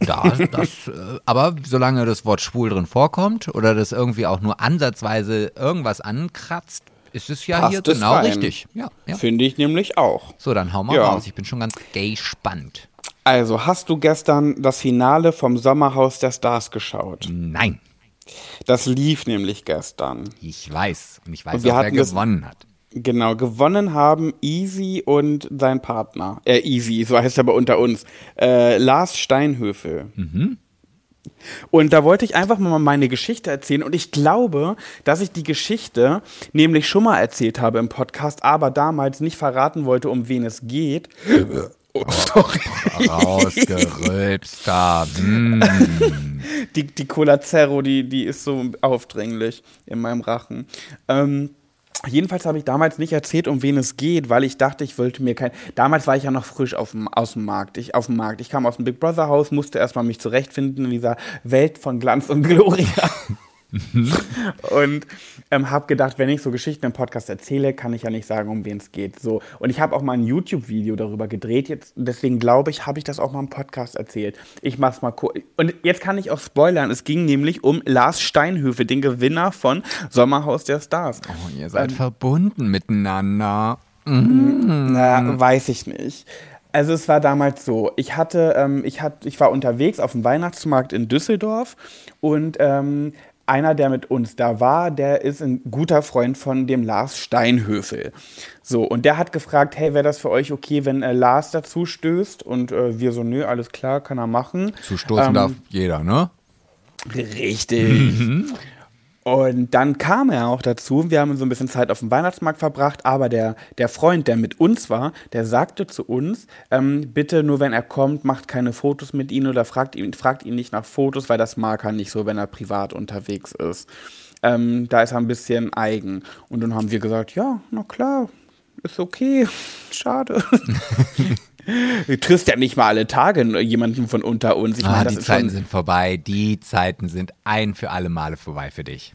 Da, das, äh, aber solange das Wort schwul drin vorkommt oder das irgendwie auch nur ansatzweise irgendwas ankratzt, ist es ja hier genau rein. richtig. Ja, ja. Finde ich nämlich auch. So, dann hau mal Ja. raus. Ich bin schon ganz gay spannend. Also, hast du gestern das Finale vom Sommerhaus der Stars geschaut? Nein, Das lief nämlich gestern. ich weiß. Und ich weiß Und wir auch, wer gewonnen hat. Genau, gewonnen haben Easy und sein Partner. Äh, Easy, so heißt er aber unter uns. Äh, Lars Steinhöfel. Und da wollte ich einfach mal meine Geschichte erzählen. Und ich glaube, dass ich die Geschichte nämlich schon mal erzählt habe im Podcast, aber damals nicht verraten wollte, um wen es geht. Oh, sorry. Rausgerülpst da. Die, die Cola Zero, die, die ist so aufdringlich in meinem Rachen. Ähm, jedenfalls habe ich damals nicht erzählt, um wen es geht, weil ich dachte, ich wollte mir kein. Damals war ich ja noch frisch auf dem, aus dem Markt. Ich, auf dem Markt. Ich kam aus dem Big Brother Haus, musste erstmal mich zurechtfinden in dieser Welt von Glanz und Gloria. und ähm, habe gedacht, wenn ich so Geschichten im Podcast erzähle, kann ich ja nicht sagen, um wen es geht. So. Und ich habe auch mal ein YouTube-Video darüber gedreht. Jetzt, deswegen glaube ich, habe ich das auch mal im Podcast erzählt. Ich mach's mal kurz. Und jetzt kann ich auch spoilern. Es ging nämlich um Lars Steinhöfe, den Gewinner von Sommerhaus der Stars. Oh, ihr seid verbunden miteinander. Na, weiß ich nicht. Also es war damals so, ich hatte, ähm, ich hatte, ich war unterwegs auf dem Weihnachtsmarkt in Düsseldorf und ähm, einer, der mit uns da war, der ist ein guter Freund von dem Lars Steinhöfel. So, und der hat gefragt, hey, wäre das für euch okay, wenn äh, Lars dazu stößt? Und äh, wir so, nö, alles klar, kann er machen. Zu stoßen Ähm, darf jeder, ne? Richtig. Und dann kam er auch dazu. Wir haben so ein bisschen Zeit auf dem Weihnachtsmarkt verbracht, aber der, der Freund, der mit uns war, der sagte zu uns, ähm, bitte nur wenn er kommt, macht keine Fotos mit ihm oder fragt ihn, fragt ihn nicht nach Fotos, weil das mag er nicht so, wenn er privat unterwegs ist. Ähm, da ist er ein bisschen eigen. Und dann haben wir gesagt, ja, na klar, ist okay. Schade. Du triffst ja nicht mal alle Tage jemanden von unter uns. Ich Ah, meine, die Zeiten sind vorbei. Die Zeiten sind ein für alle Male vorbei für dich.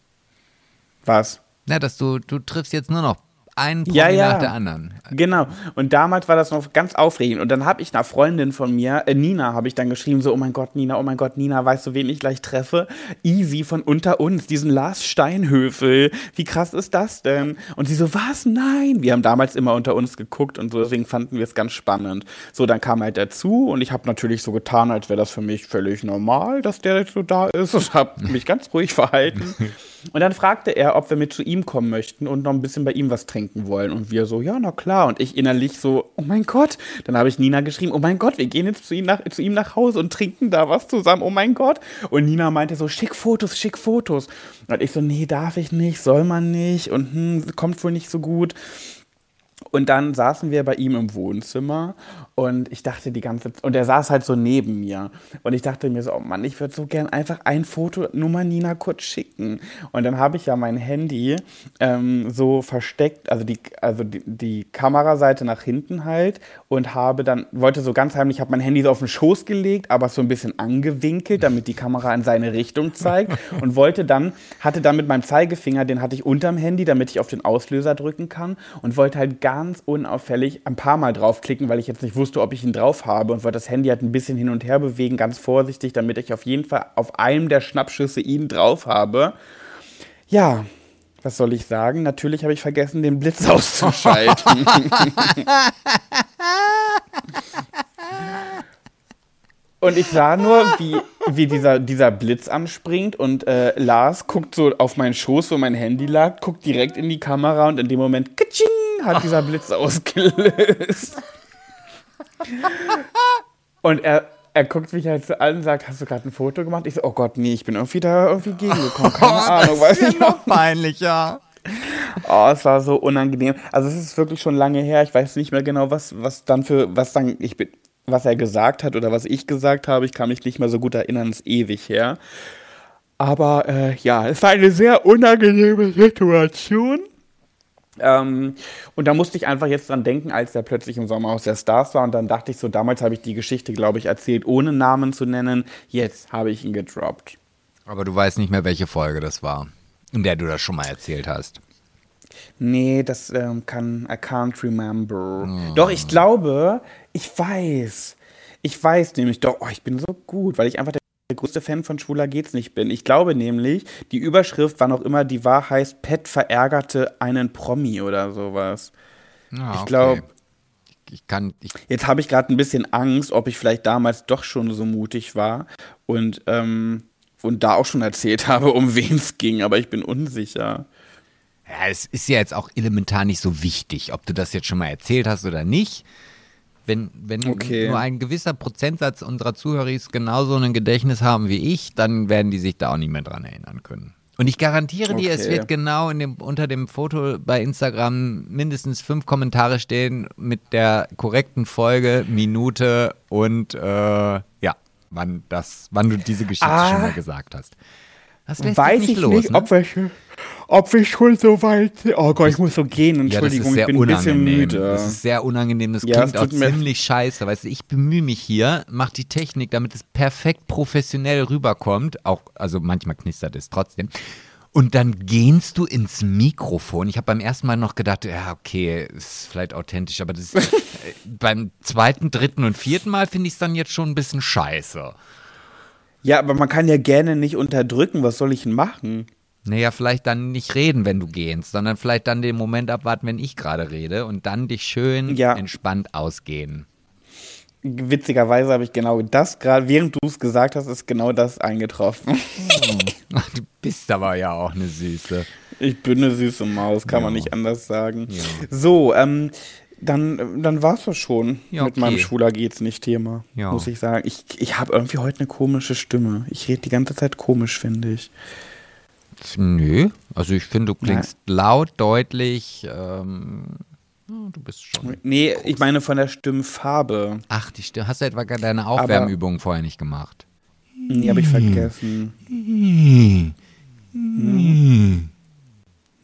was. Na, dass du, du triffst jetzt nur noch einen Promi Ja, ja. nach der anderen. Genau. Und damals war das noch ganz aufregend. Und dann habe ich einer Freundin von mir, äh, Nina, habe ich dann geschrieben, so, oh mein Gott, Nina, oh mein Gott, Nina, weißt du, wen ich gleich treffe? Easy von unter uns, diesen Lars Steinhöfel. Wie krass ist das denn? Und sie so, was? Nein. Wir haben damals immer unter uns geguckt und so, deswegen fanden wir es ganz spannend. So, dann kam halt dazu und ich habe natürlich so getan, als wäre das für mich völlig normal, dass der jetzt so da ist und habe mich ganz ruhig verhalten. Und dann fragte er, ob wir mit zu ihm kommen möchten und noch ein bisschen bei ihm was trinken wollen. Und wir so, ja, na klar. Und ich innerlich so, oh mein Gott. Dann habe ich Nina geschrieben, oh mein Gott, wir gehen jetzt zu ihm, nach, zu ihm nach Hause und trinken da was zusammen. Oh mein Gott. Und Nina meinte so, schick Fotos, schick Fotos. Und ich so, nee, darf ich nicht, soll man nicht. Und hm, kommt wohl nicht so gut. Und dann saßen wir bei ihm im Wohnzimmer und ich dachte die ganze Zeit, und er saß halt so neben mir. Und ich dachte mir so, oh Mann, ich würde so gern einfach ein Foto nur mal Nina kurz schicken. Und dann habe ich ja mein Handy ähm, so versteckt, also die, also die, die Kameraseite nach hinten halt und habe dann, wollte so ganz heimlich, habe mein Handy so auf den Schoß gelegt, aber so ein bisschen angewinkelt, damit die Kamera in seine Richtung zeigt und wollte dann, hatte dann mit meinem Zeigefinger, den hatte ich unterm Handy, damit ich auf den Auslöser drücken kann und wollte halt ganz unauffällig ein paar Mal draufklicken, weil ich jetzt nicht wusste, ob ich ihn drauf habe und wollte das Handy halt ein bisschen hin und her bewegen, ganz vorsichtig, damit ich auf jeden Fall auf einem der Schnappschüsse ihn drauf habe. Ja, was soll ich sagen? Natürlich habe ich vergessen, den Blitz auszuschalten. Und ich sah nur, wie, wie dieser, dieser Blitz anspringt und äh, Lars guckt so auf meinen Schoß, wo mein Handy lag, guckt direkt in die Kamera und in dem Moment, katsching, hat dieser Blitz ausgelöst. Und er, er guckt mich halt so an und sagt, hast du gerade ein Foto gemacht? Ich so, oh Gott, nee, ich bin irgendwie da irgendwie gegengekommen. Keine Ahnung, weiß ich noch. peinlicher. Oh, es war so unangenehm. Also es ist wirklich schon lange her. Ich weiß nicht mehr genau, was, was dann für, was dann, ich bin, was er gesagt hat oder was ich gesagt habe. Ich kann mich nicht mehr so gut erinnern, es ist ewig her. Aber äh, ja, es war eine sehr unangenehme Situation. Ähm, und da musste ich einfach jetzt dran denken, als der plötzlich im Sommerhaus der Stars war. Und dann dachte ich so, damals habe ich die Geschichte, glaube ich, erzählt, ohne Namen zu nennen. Jetzt habe ich ihn gedroppt. Aber du weißt nicht mehr, welche Folge das war, in der du das schon mal erzählt hast. Nee, das ähm, kann, I can't remember. Oh. Doch, ich glaube, ich weiß. Ich weiß nämlich doch, oh, ich bin so gut, weil ich einfach der größte Fan von Schwuler geht's nicht bin. Ich glaube nämlich, die Überschrift, wann auch immer die war, heißt Pet verärgerte einen Promi oder sowas. Ah, ich glaube. Ich kann. Ich jetzt habe ich gerade ein bisschen Angst, ob ich vielleicht damals doch schon so mutig war und, ähm, und da auch schon erzählt habe, um wen es ging, aber ich bin unsicher. Ja, es ist ja jetzt auch elementar nicht so wichtig, ob du das jetzt schon mal erzählt hast oder nicht. Wenn, wenn okay. nur ein gewisser Prozentsatz unserer Zuhörer genauso ein Gedächtnis haben wie ich, dann werden die sich da auch nicht mehr dran erinnern können. Und ich garantiere okay. dir, es wird genau dem, unter dem Foto bei Instagram mindestens fünf Kommentare stehen mit der korrekten Folge, Minute und äh, ja, wann das, wann du diese Geschichte ah, schon mal gesagt hast. Das lässt weiß nicht ich los, nicht, ne? ob wir schon so weit sind. Oh Gott, ich muss so gehen. Entschuldigung, ja, ich bin unangenehm. ein bisschen müde. Das ist sehr unangenehm. Das ja, klingt auch ziemlich scheiße. Weißt du, ich bemühe mich hier, mache die Technik, damit es perfekt professionell rüberkommt. Auch, also manchmal knistert es trotzdem. Und dann gehst du ins Mikrofon. Ich habe beim ersten Mal noch gedacht, ja, okay, ist vielleicht authentisch, aber das ist, beim zweiten, dritten und vierten Mal finde ich es dann jetzt schon ein bisschen scheiße. Ja, aber man kann ja gerne nicht unterdrücken. Was soll ich denn machen? Naja, vielleicht dann nicht reden, wenn du gehst, sondern vielleicht dann den Moment abwarten, wenn ich gerade rede und dann dich schön ja. entspannt ausgehen. Witzigerweise habe ich genau das gerade, während du es gesagt hast, ist genau das eingetroffen. Hm. Du bist aber ja auch eine Süße. Ich bin eine süße Maus, kann ja. man nicht anders sagen. Ja. So, ähm, dann, dann war es das schon ja, okay. mit meinem Schwuler geht's nicht Thema, ja. muss ich sagen. Ich, ich habe irgendwie heute eine komische Stimme. Ich rede die ganze Zeit komisch, finde ich. Nö, also ich finde, du klingst Nein. laut, deutlich. Ähm, du bist schon. Nee, groß. ich meine von der Stimmfarbe. Ach, die Stimme. Hast du etwa deine Aufwärmübungen vorher nicht gemacht? Nee, habe ich vergessen. Hm.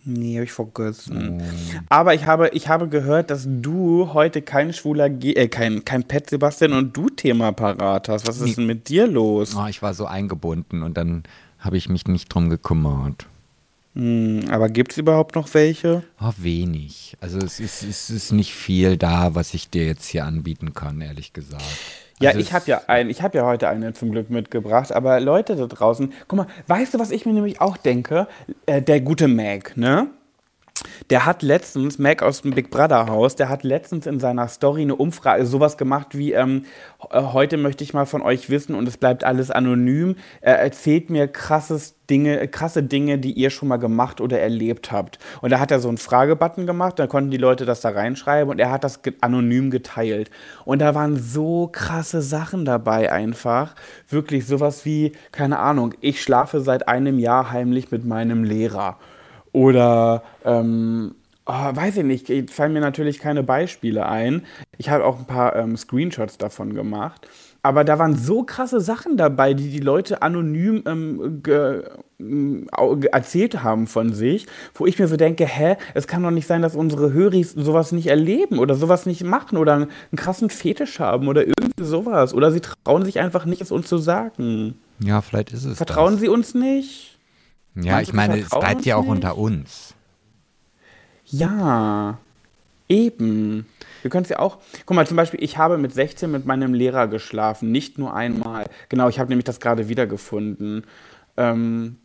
Nee, habe ich vergessen. Oh. Aber ich habe, ich habe gehört, dass du heute kein schwuler, Ge äh, kein, kein Pet Sebastian und du Thema parat hast. Was ist denn mit dir los? Oh, ich war so eingebunden und dann habe ich mich nicht drum gekümmert. Hm, aber gibt es überhaupt noch welche? Oh, wenig. Also es ist, es ist nicht viel da, was ich dir jetzt hier anbieten kann, ehrlich gesagt. Ja, also ich habe ja ein, ich habe ja heute eine zum Glück mitgebracht, aber Leute da draußen, guck mal, weißt du, was ich mir nämlich auch denke? Äh, der gute Mac, ne? Der hat letztens, Mac aus dem Big Brother Haus, der hat letztens in seiner Story eine Umfrage, sowas gemacht wie, ähm, äh, heute möchte ich mal von euch wissen und es bleibt alles anonym. Er erzählt mir krasses Dinge, krasse Dinge, die ihr schon mal gemacht oder erlebt habt. Und da hat er so einen Fragebutton gemacht, da konnten die Leute das da reinschreiben und er hat das anonym geteilt. Und da waren so krasse Sachen dabei einfach. Wirklich sowas wie, keine Ahnung, ich schlafe seit einem Jahr heimlich mit meinem Lehrer. Oder, ähm, oh, weiß ich nicht, fallen mir natürlich keine Beispiele ein. Ich habe auch ein paar ähm, Screenshots davon gemacht. Aber da waren so krasse Sachen dabei, die die Leute anonym ähm, äh, erzählt haben von sich, wo ich mir so denke, hä, es kann doch nicht sein, dass unsere Höris sowas nicht erleben oder sowas nicht machen oder einen, einen krassen Fetisch haben oder irgendwie sowas. Oder sie trauen sich einfach nicht, es uns zu sagen. Ja, vielleicht ist es. Vertrauen das. sie uns nicht? Ja, ich meine, es bleibt ja auch unter uns. Ja, eben. Wir können es ja auch. Guck mal, zum Beispiel, ich habe mit 16 mit meinem Lehrer geschlafen, nicht nur einmal. Genau, ich habe nämlich das gerade wiedergefunden. Ähm,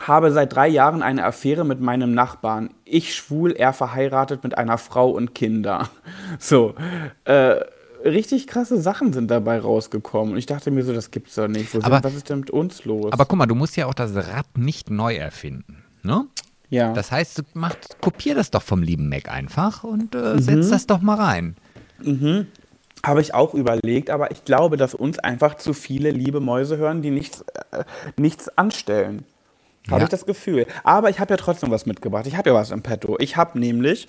habe seit drei Jahren eine Affäre mit meinem Nachbarn. Ich schwul, er verheiratet mit einer Frau und Kinder. So. Äh, richtig krasse Sachen sind dabei rausgekommen. Und ich dachte mir so, das gibt's doch nicht. aber, was ist denn mit uns los? Aber guck mal, du musst ja auch das Rad nicht neu erfinden. Ne? Ja. Das heißt, du mach, kopier das doch vom lieben Mac einfach und äh, mhm. setz das doch mal rein. Mhm. Habe ich auch überlegt, aber ich glaube, dass uns einfach zu viele liebe Mäuse hören, die nichts, äh, nichts anstellen. Habe ja. ich das Gefühl. Aber ich habe ja trotzdem was mitgebracht. Ich habe ja was im Petto. Ich habe nämlich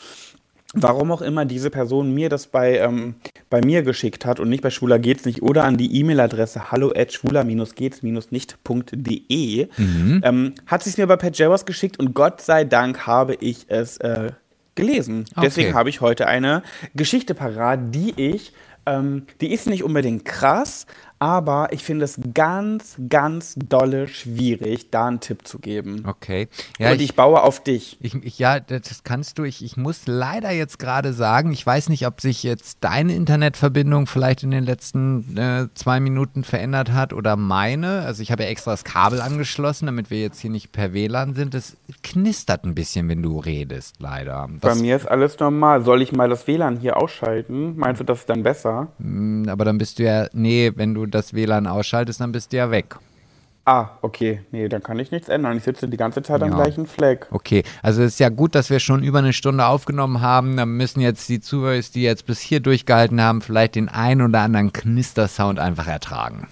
warum auch immer diese Person mir das bei, ähm, bei mir geschickt hat und nicht bei schwuler geht's nicht oder an die E-Mail-Adresse hallo at schwuler-geht's-nicht.de, mhm. ähm, hat sie es mir bei Pat Jabbers geschickt und Gott sei Dank habe ich es äh, gelesen. Okay. Deswegen habe ich heute eine Geschichte parat, die ich, ähm, die ist nicht unbedingt krass, aber ich finde es ganz, ganz dolle schwierig, da einen Tipp zu geben. Okay. Ja, Und ich, baue auf dich. Ich, ich, ja, das kannst du. Ich, ich muss leider jetzt gerade sagen, ich weiß nicht, ob sich jetzt deine Internetverbindung vielleicht in den letzten äh, zwei Minuten verändert hat oder meine. Also ich habe ja extra das Kabel angeschlossen, damit wir jetzt hier nicht per WLAN sind. Es knistert ein bisschen, wenn du redest, leider. Bei Das, mir ist alles normal. Soll ich mal das WLAN hier ausschalten? Meinst du, das ist dann besser? mh, aber dann bist du ja, nee, wenn du das WLAN ausschaltest, dann bist du ja weg. Ah, okay. Nee, dann kann ich nichts ändern. Ich sitze die ganze Zeit am Ja. gleichen Fleck. Okay, also es ist ja gut, dass wir schon über eine Stunde aufgenommen haben. Dann müssen jetzt die Zuhörer, die jetzt bis hier durchgehalten haben, vielleicht den einen oder anderen Knistersound einfach ertragen.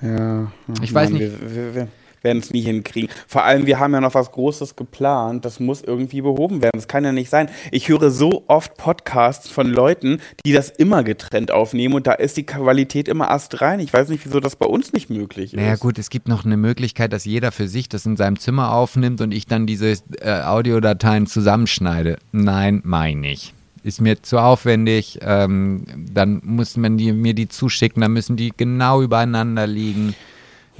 Ja. Ich weiß nicht- Wir, wir, wir werden es nie hinkriegen. Vor allem, wir haben ja noch was Großes geplant. Das muss irgendwie behoben werden. Das kann ja nicht sein. Ich höre so oft Podcasts von Leuten, die das immer getrennt aufnehmen und da ist die Qualität immer astrein. Ich weiß nicht, wieso das bei uns nicht möglich ist. Naja gut, es gibt noch eine Möglichkeit, dass jeder für sich das in seinem Zimmer aufnimmt und ich dann diese äh, Audiodateien zusammenschneide. Nein, meine ich. Ist mir zu aufwendig. Ähm, dann muss man die, mir die zuschicken, dann müssen die genau übereinander liegen.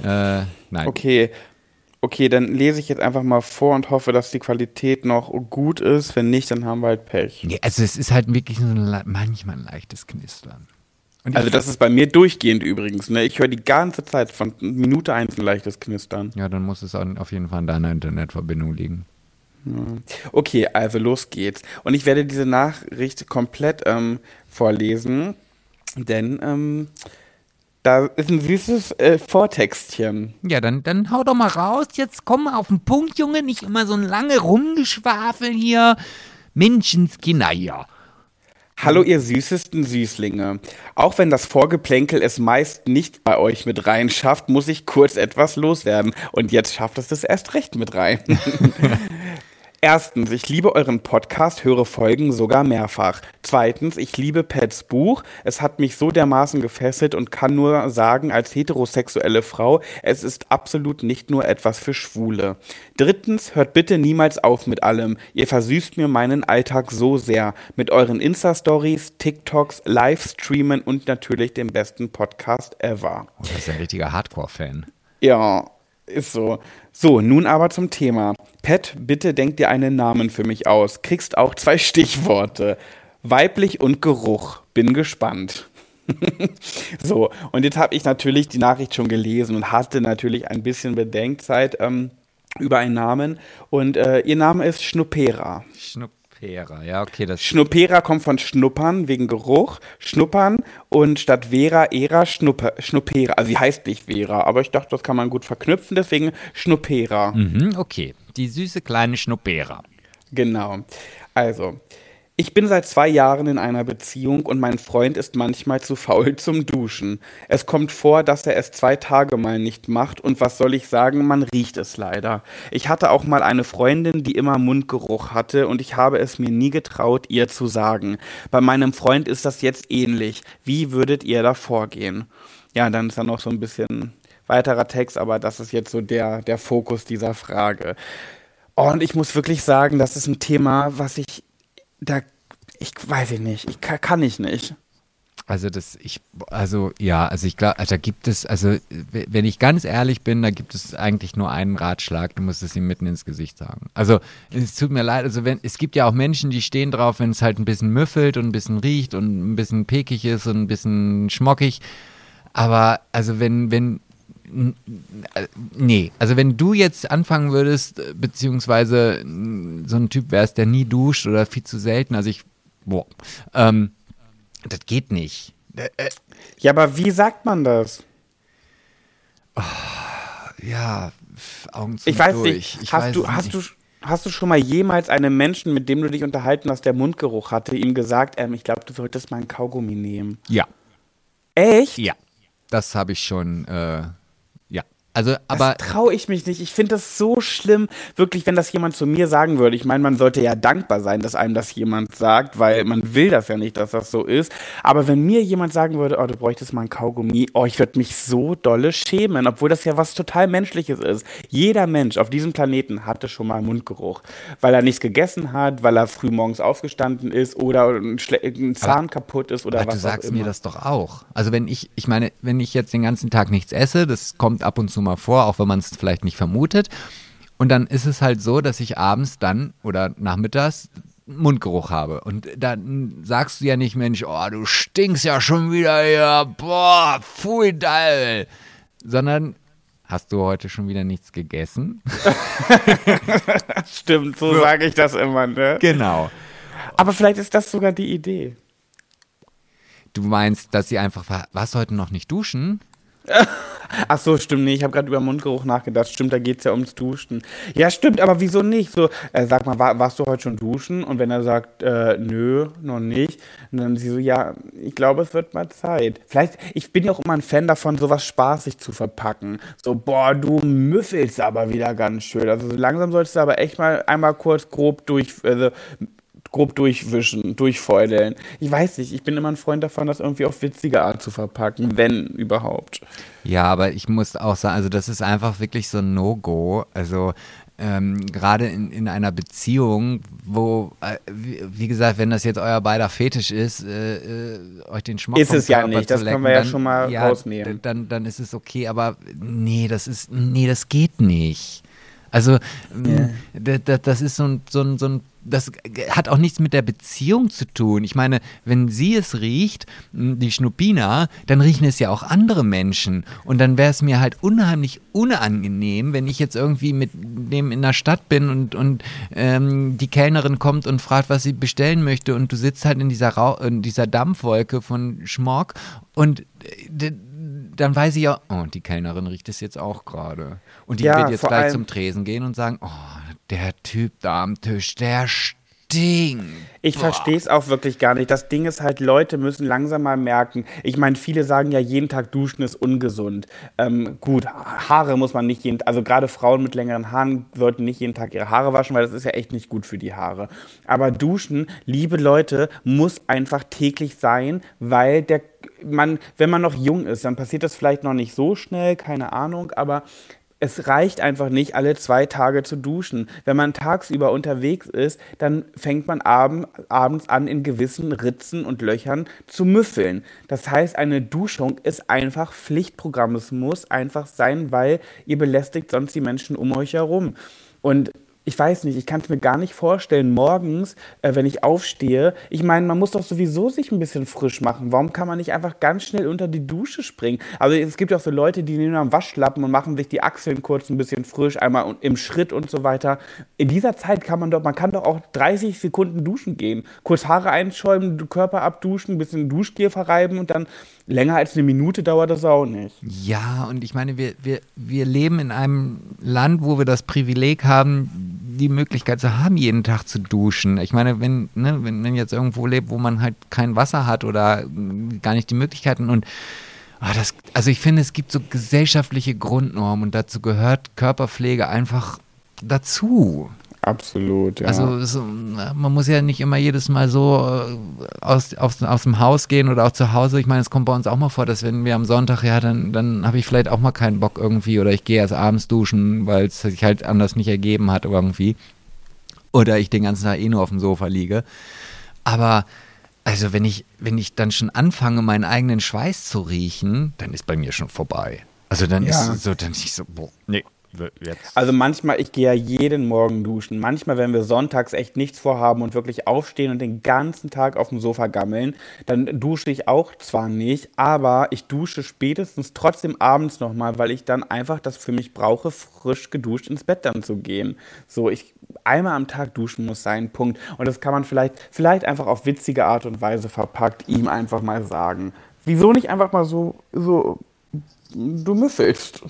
Äh, nein. Okay. Okay, dann lese ich jetzt einfach mal vor und hoffe, dass die Qualität noch gut ist. Wenn nicht, dann haben wir halt Pech. Nee, also es ist halt wirklich so ein, manchmal ein leichtes Knistern. Und Also das ist bei mir durchgehend übrigens. Ne? Ich höre die ganze Zeit von Minute eins ein leichtes Knistern. Ja, dann muss es auf jeden Fall an deiner Internetverbindung liegen. Okay, also los geht's. Und ich werde diese Nachricht komplett ähm, vorlesen, denn ähm, da ist ein süßes äh, Vortextchen. Ja, dann, dann hau doch mal raus. Jetzt komm mal auf den Punkt, Junge. Nicht immer so ein lange Rumgeschwafel hier. Menschenskinder hier. Hallo ihr süßesten Süßlinge. Auch wenn das Vorgeplänkel es meist nicht bei euch mit rein schafft, muss ich kurz etwas loswerden. Und jetzt schafft es es erst recht mit rein. Erstens, ich liebe euren Podcast, höre Folgen sogar mehrfach. Zweitens, ich liebe Pets Buch. Es hat mich so dermaßen gefesselt und kann nur sagen, als heterosexuelle Frau, es ist absolut nicht nur etwas für Schwule. Drittens, hört bitte niemals auf mit allem. Ihr versüßt mir meinen Alltag so sehr. Mit euren Insta-Stories, TikToks, Livestreamen und natürlich dem besten Podcast ever. Oh, das ist ein richtiger Hardcore-Fan. Ja, ist so. So, nun aber zum Thema. Pat, bitte denk dir einen Namen für mich aus. Kriegst auch zwei Stichworte. Weiblich und Geruch. Bin gespannt. so, und jetzt habe ich natürlich die Nachricht schon gelesen und hatte natürlich ein bisschen Bedenkzeit ähm, über einen Namen. Und äh, ihr Name ist Schnuppera. Schnuppera, ja, okay, das Schnuppera kommt von Schnuppern wegen Geruch, Schnuppern und statt Vera, Era, Schnuppe, Schnuppera. Also sie heißt nicht Vera, aber ich dachte, das kann man gut verknüpfen, deswegen Schnuppera. Mhm, okay. Die süße kleine Schnuppera. Genau. Also, ich bin seit zwei Jahren in einer Beziehung und mein Freund ist manchmal zu faul zum Duschen. Es kommt vor, dass er es zwei Tage mal nicht macht und was soll ich sagen, man riecht es leider. Ich hatte auch mal eine Freundin, die immer Mundgeruch hatte und ich habe es mir nie getraut, ihr zu sagen. Bei meinem Freund ist das jetzt ähnlich. Wie würdet ihr da vorgehen? Ja, dann ist da noch so ein bisschen weiterer Text, aber das ist jetzt so der, der Fokus dieser Frage. Oh, und ich muss wirklich sagen, das ist ein Thema, was ich, da, ich weiß ich nicht, ich kann, kann ich nicht. Also das, ich, also ja, also ich glaube, also da gibt es, also wenn ich ganz ehrlich bin, da gibt es eigentlich nur einen Ratschlag, du musst es ihm mitten ins Gesicht sagen. Also es tut mir leid, also wenn, es gibt ja auch Menschen, die stehen drauf, wenn es halt ein bisschen müffelt und ein bisschen riecht und ein bisschen pekig ist und ein bisschen schmockig. Aber also wenn, wenn, nee, also wenn du jetzt anfangen würdest, äh, beziehungsweise n- so ein Typ wärst, der nie duscht oder viel zu selten, also ich, boah, ähm, das geht nicht. Ja, aber wie sagt man das? Ja, f- Augen zu Ich weiß durch. nicht, Ich hast weiß du, es hast nicht. du, hast du schon mal jemals einem Menschen, mit dem du dich unterhalten hast, der Mundgeruch hatte, ihm gesagt, ähm, ich glaube, du solltest mal ein Kaugummi nehmen? Ja, Echt? ja. Das habe ich schon, äh, ja. Also, aber. Das traue ich mich nicht. Ich finde das so schlimm, wirklich, wenn das jemand zu mir sagen würde. Ich meine, man sollte ja dankbar sein, dass einem das jemand sagt, weil man will das ja nicht, dass das so ist. Aber wenn mir jemand sagen würde, oh, du bräuchtest mal ein Kaugummi, oh, ich würde mich so dolle schämen, obwohl das ja was total Menschliches ist. Jeder Mensch auf diesem Planeten hatte schon mal Mundgeruch, weil er nichts gegessen hat, weil er früh morgens aufgestanden ist oder ein, Schle ein Zahn Aber- kaputt ist oder Aber was du sagst auch immer. mir das doch auch. Also wenn ich, ich meine, wenn ich jetzt den ganzen Tag nichts esse, das kommt ab und zu mal vor, auch wenn man es vielleicht nicht vermutet. Und dann ist es halt so, dass ich abends dann oder nachmittags Mundgeruch habe. Und dann sagst du ja nicht, Mensch, oh, du stinkst ja schon wieder hier, boah, pfui, geil. Sondern hast du heute schon wieder nichts gegessen? Stimmt, so sage ich das immer, ne? genau. Aber vielleicht ist das sogar die Idee. Du meinst, dass sie einfach, war- warst du heute noch nicht duschen? Ach so, stimmt nicht. Ich habe gerade über Mundgeruch nachgedacht. Stimmt, da geht es ja ums Duschen. Ja, stimmt, aber wieso nicht? So, äh, sag mal, war, warst du heute schon duschen? Und wenn er sagt, äh, nö, noch nicht, dann sie so, ja, ich glaube, es wird mal Zeit. Vielleicht, ich bin ja auch immer ein Fan davon, sowas spaßig zu verpacken. So, boah, du müffelst aber wieder ganz schön. Also so langsam solltest du aber echt mal einmal kurz grob durch, also, grob durchwischen, durchfeudeln. Ich weiß nicht, ich bin immer ein Freund davon, das irgendwie auf witzige Art zu verpacken, wenn überhaupt. Ja, aber ich muss auch sagen, also das ist einfach wirklich so ein No-Go. Also ähm, gerade in, in einer Beziehung, wo, äh, wie, wie gesagt, wenn das jetzt euer beider Fetisch ist, äh, äh, euch den Schmuck Ist es ja nicht, das können lecken, wir ja dann- schon mal ja, rausnehmen. Dann, dann ist es okay, aber nee, das ist, nee, das geht nicht. Also, ähm, d- d- das ist so ein, so ein, so ein das hat auch nichts mit der Beziehung zu tun. Ich meine, wenn sie es riecht, die Schnuppina, dann riechen es ja auch andere Menschen. Und dann wäre es mir halt unheimlich unangenehm, wenn ich jetzt irgendwie mit dem in der Stadt bin und, und ähm, die Kellnerin kommt und fragt, was sie bestellen möchte und du sitzt halt in dieser, Rau in dieser Dampfwolke von Schmock und äh, dann weiß ich ja, oh, die Kellnerin riecht es jetzt auch gerade. Und die Ja, wird jetzt gleich zum Tresen gehen und sagen, oh, der Typ da am Tisch, der stinkt. Ich verstehe es auch wirklich gar nicht. Das Ding ist halt, Leute müssen langsam mal merken. Ich meine, viele sagen ja, jeden Tag duschen ist ungesund. Ähm, gut, Haare muss man nicht jeden also gerade Frauen mit längeren Haaren sollten nicht jeden Tag ihre Haare waschen, weil das ist ja echt nicht gut für die Haare. Aber duschen, liebe Leute, muss einfach täglich sein, weil der man, wenn man noch jung ist, dann passiert das vielleicht noch nicht so schnell, keine Ahnung, aber es reicht einfach nicht, alle zwei Tage zu duschen. Wenn man tagsüber unterwegs ist, dann fängt man abend, abends an, in gewissen Ritzen und Löchern zu müffeln. Das heißt, eine Duschung ist einfach Pflichtprogramm. Es muss einfach sein, weil ihr belästigt sonst die Menschen um euch herum. Und ich weiß nicht, ich kann es mir gar nicht vorstellen, morgens, äh, wenn ich aufstehe, ich meine, man muss doch sowieso sich ein bisschen frisch machen. Warum kann man nicht einfach ganz schnell unter die Dusche springen? Also es gibt ja auch so Leute, die nehmen am Waschlappen und machen sich die Achseln kurz ein bisschen frisch, einmal im Schritt und so weiter. In dieser Zeit kann man doch, man kann doch auch 30 Sekunden duschen gehen. Kurz Haare einschäumen, Körper abduschen, ein bisschen Duschgel verreiben und dann länger als eine Minute dauert das auch nicht. Ja, und ich meine, wir, wir, wir leben in einem Land, wo wir das Privileg haben, die Möglichkeit zu haben, jeden Tag zu duschen. Ich meine, wenn, ne, wenn man jetzt irgendwo lebt, wo man halt kein Wasser hat oder mm, gar nicht die Möglichkeiten und ah, das, also ich finde, es gibt so gesellschaftliche Grundnormen und dazu gehört Körperpflege einfach dazu. Absolut, ja. Also so, man muss ja nicht immer jedes Mal so äh, aus, aus, aus dem Haus gehen oder auch zu Hause. Ich meine, es kommt bei uns auch mal vor, dass wenn wir am Sonntag, ja, dann, dann habe ich vielleicht auch mal keinen Bock irgendwie oder ich gehe erst abends duschen, weil es sich halt anders nicht ergeben hat irgendwie. Oder ich den ganzen Tag eh nur auf dem Sofa liege. Aber also wenn ich, wenn ich dann schon anfange, meinen eigenen Schweiß zu riechen, dann ist bei mir schon vorbei. Also dann Ja. ist es so, dann ist ich so, boah, nee, jetzt. Also manchmal, ich gehe ja jeden Morgen duschen. Manchmal, wenn wir sonntags echt nichts vorhaben und wirklich aufstehen und den ganzen Tag auf dem Sofa gammeln, dann dusche ich auch zwar nicht, aber ich dusche spätestens trotzdem abends nochmal, weil ich dann einfach das für mich brauche, frisch geduscht ins Bett dann zu gehen. So, ich einmal am Tag duschen muss sein, Punkt. Und das kann man vielleicht, vielleicht einfach auf witzige Art und Weise verpackt ihm einfach mal sagen. Wieso nicht einfach mal so, so, du müffelst.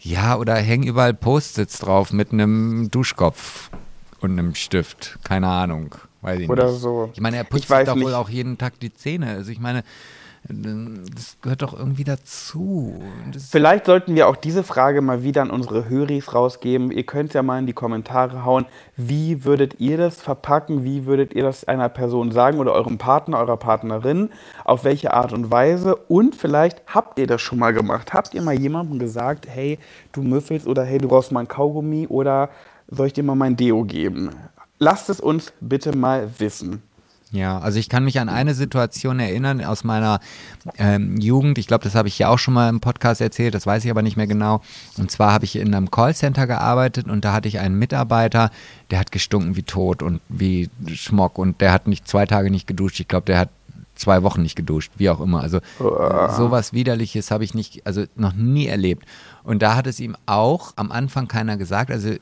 Ja, oder hängen überall Post-its drauf mit einem Duschkopf und einem Stift. Keine Ahnung. Weiß ich Oder nicht. so. Ich meine, er putzt sich doch wohl nicht. auch jeden Tag die Zähne. Also ich meine, das gehört doch irgendwie dazu. Das Vielleicht sollten wir auch diese Frage mal wieder an unsere Höris rausgeben. Ihr könnt ja mal in die Kommentare hauen, wie würdet ihr das verpacken? Wie würdet ihr das einer Person sagen oder eurem Partner, eurer Partnerin? Auf welche Art und Weise? Und vielleicht habt ihr das schon mal gemacht. Habt ihr mal jemandem gesagt, hey, du müffelst oder hey, du brauchst mal ein Kaugummi oder soll ich dir mal mein Deo geben? Lasst es uns bitte mal wissen. Ja, also ich kann mich an eine Situation erinnern aus meiner ähm, Jugend. Ich glaube, das habe ich ja auch schon mal im Podcast erzählt, das weiß ich aber nicht mehr genau. Und zwar habe ich in einem Callcenter gearbeitet und da hatte ich einen Mitarbeiter, der hat gestunken wie tot und wie Schmock und der hat nicht zwei Tage nicht geduscht. Ich glaube, der hat zwei Wochen nicht geduscht, wie auch immer. Also sowas Widerliches habe ich nicht, also noch nie erlebt. Und da hat es ihm auch am Anfang keiner gesagt. Also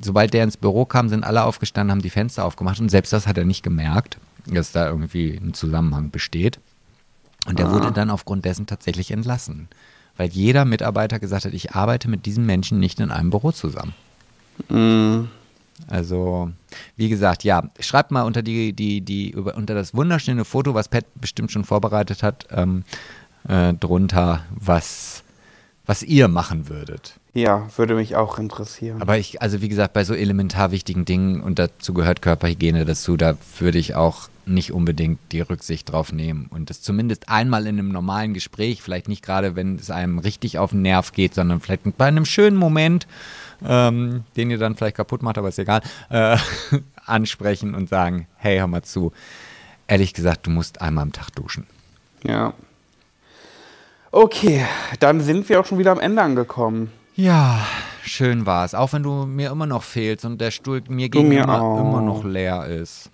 sobald der ins Büro kam, sind alle aufgestanden, haben die Fenster aufgemacht und selbst das hat er nicht gemerkt, dass da irgendwie ein Zusammenhang besteht. Und der wurde dann aufgrund dessen tatsächlich entlassen. Weil jeder Mitarbeiter gesagt hat, ich arbeite mit diesen Menschen nicht in einem Büro zusammen. Also, wie gesagt, ja, schreibt mal unter die, die, die, über, unter das wunderschöne Foto, was Pat bestimmt schon vorbereitet hat, ähm, äh, drunter, was, was ihr machen würdet. Ja, würde mich auch interessieren. Aber ich, also wie gesagt, bei so elementar wichtigen Dingen und dazu gehört Körperhygiene dazu, da würde ich auch nicht unbedingt die Rücksicht drauf nehmen und das zumindest einmal in einem normalen Gespräch, vielleicht nicht gerade, wenn es einem richtig auf den Nerv geht, sondern vielleicht bei einem schönen Moment, ähm, den ihr dann vielleicht kaputt macht, aber ist egal, äh, ansprechen und sagen, hey, hör mal zu. Ehrlich gesagt, du musst einmal am Tag duschen. Ja. Okay, dann sind wir auch schon wieder am Ende angekommen. Ja, schön war es. Auch wenn du mir immer noch fehlst und der Stuhl mir mir gegenüber auch. immer noch leer ist.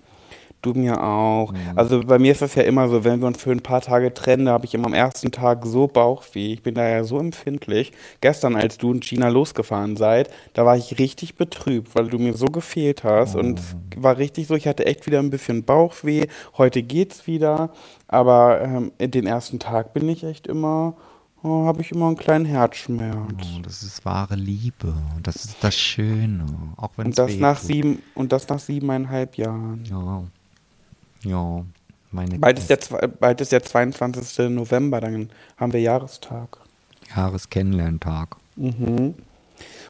Du mir auch. Also bei mir ist das ja immer so, wenn wir uns für ein paar Tage trennen, da habe ich immer am ersten Tag so Bauchweh. Ich bin da ja so empfindlich. Gestern, als du in China losgefahren seid, da war ich richtig betrübt, weil du mir so gefehlt hast. Und es war richtig so, ich hatte echt wieder ein bisschen Bauchweh. Heute geht's wieder. Aber ähm, den ersten Tag bin ich echt immer, oh, habe ich immer einen kleinen Herzschmerz. Oh, das ist wahre Liebe. Das ist das Schöne. Auch wenn Und das nach sieben, und das nach siebeneinhalb Jahren. Ja. Ja. Meine Bald ist, der, bald ist der 22. November, dann haben wir Jahrestag. Jahreskennenlerntag.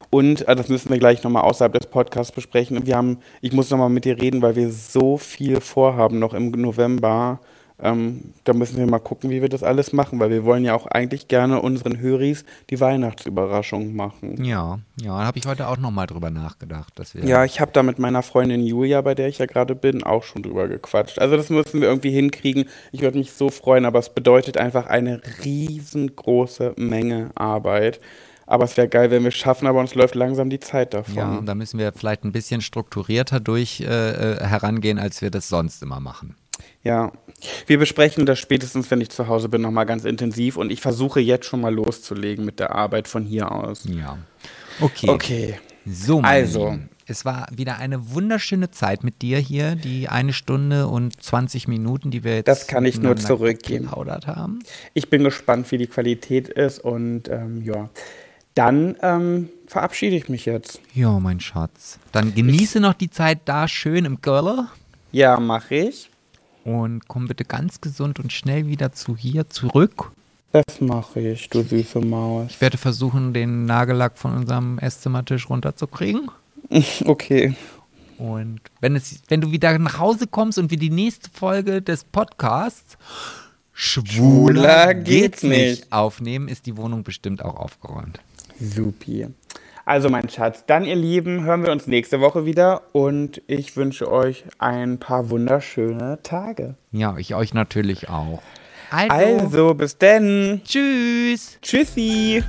Und äh, das müssen wir gleich nochmal außerhalb des Podcasts besprechen. Wir haben, ich muss nochmal mit dir reden, weil wir so viel vorhaben noch im November. Ähm, da müssen wir mal gucken, wie wir das alles machen, weil wir wollen ja auch eigentlich gerne unseren Höris die Weihnachtsüberraschung machen. Ja, ja, da habe ich heute auch nochmal drüber nachgedacht. Dass wir Ja, ich habe da mit meiner Freundin Julia, bei der ich ja gerade bin, auch schon drüber gequatscht. Also das müssen wir irgendwie hinkriegen. Ich würde mich so freuen, aber es bedeutet einfach eine riesengroße Menge Arbeit. Aber es wäre geil, wenn wir es schaffen, aber uns läuft langsam die Zeit davon. Ja, da müssen wir vielleicht ein bisschen strukturierter durch äh, äh, herangehen, als wir das sonst immer machen. Ja, wir besprechen das spätestens, wenn ich zu Hause bin, nochmal ganz intensiv und ich versuche jetzt schon mal loszulegen mit der Arbeit von hier aus. Ja. Okay. Okay. So, Also. Lieben, es war wieder eine wunderschöne Zeit mit dir hier, die eine Stunde und 20 Minuten, die wir jetzt Das kann ich nur zurückgeben. haben. Ich bin gespannt, wie die Qualität ist und ähm, ja, dann ähm, verabschiede ich mich jetzt. Ja, mein Schatz. Dann genieße noch die Zeit da schön im Görler Ja, mache ich. Und komm bitte ganz gesund und schnell wieder zu hier zurück. Das mache ich, du süße Maus. Ich werde versuchen, den Nagellack von unserem Esszimmertisch runterzukriegen. Okay. Und wenn, es, wenn du wieder nach Hause kommst und wir die nächste Folge des Podcasts Schwuler geht's nicht. aufnehmen, ist die Wohnung bestimmt auch aufgeräumt. Supi. Also mein Schatz, dann ihr Lieben, hören wir uns nächste Woche wieder und ich wünsche euch ein paar wunderschöne Tage. Ja, ich euch natürlich auch. Also, Also, bis denn. tschüss. Tschüssi.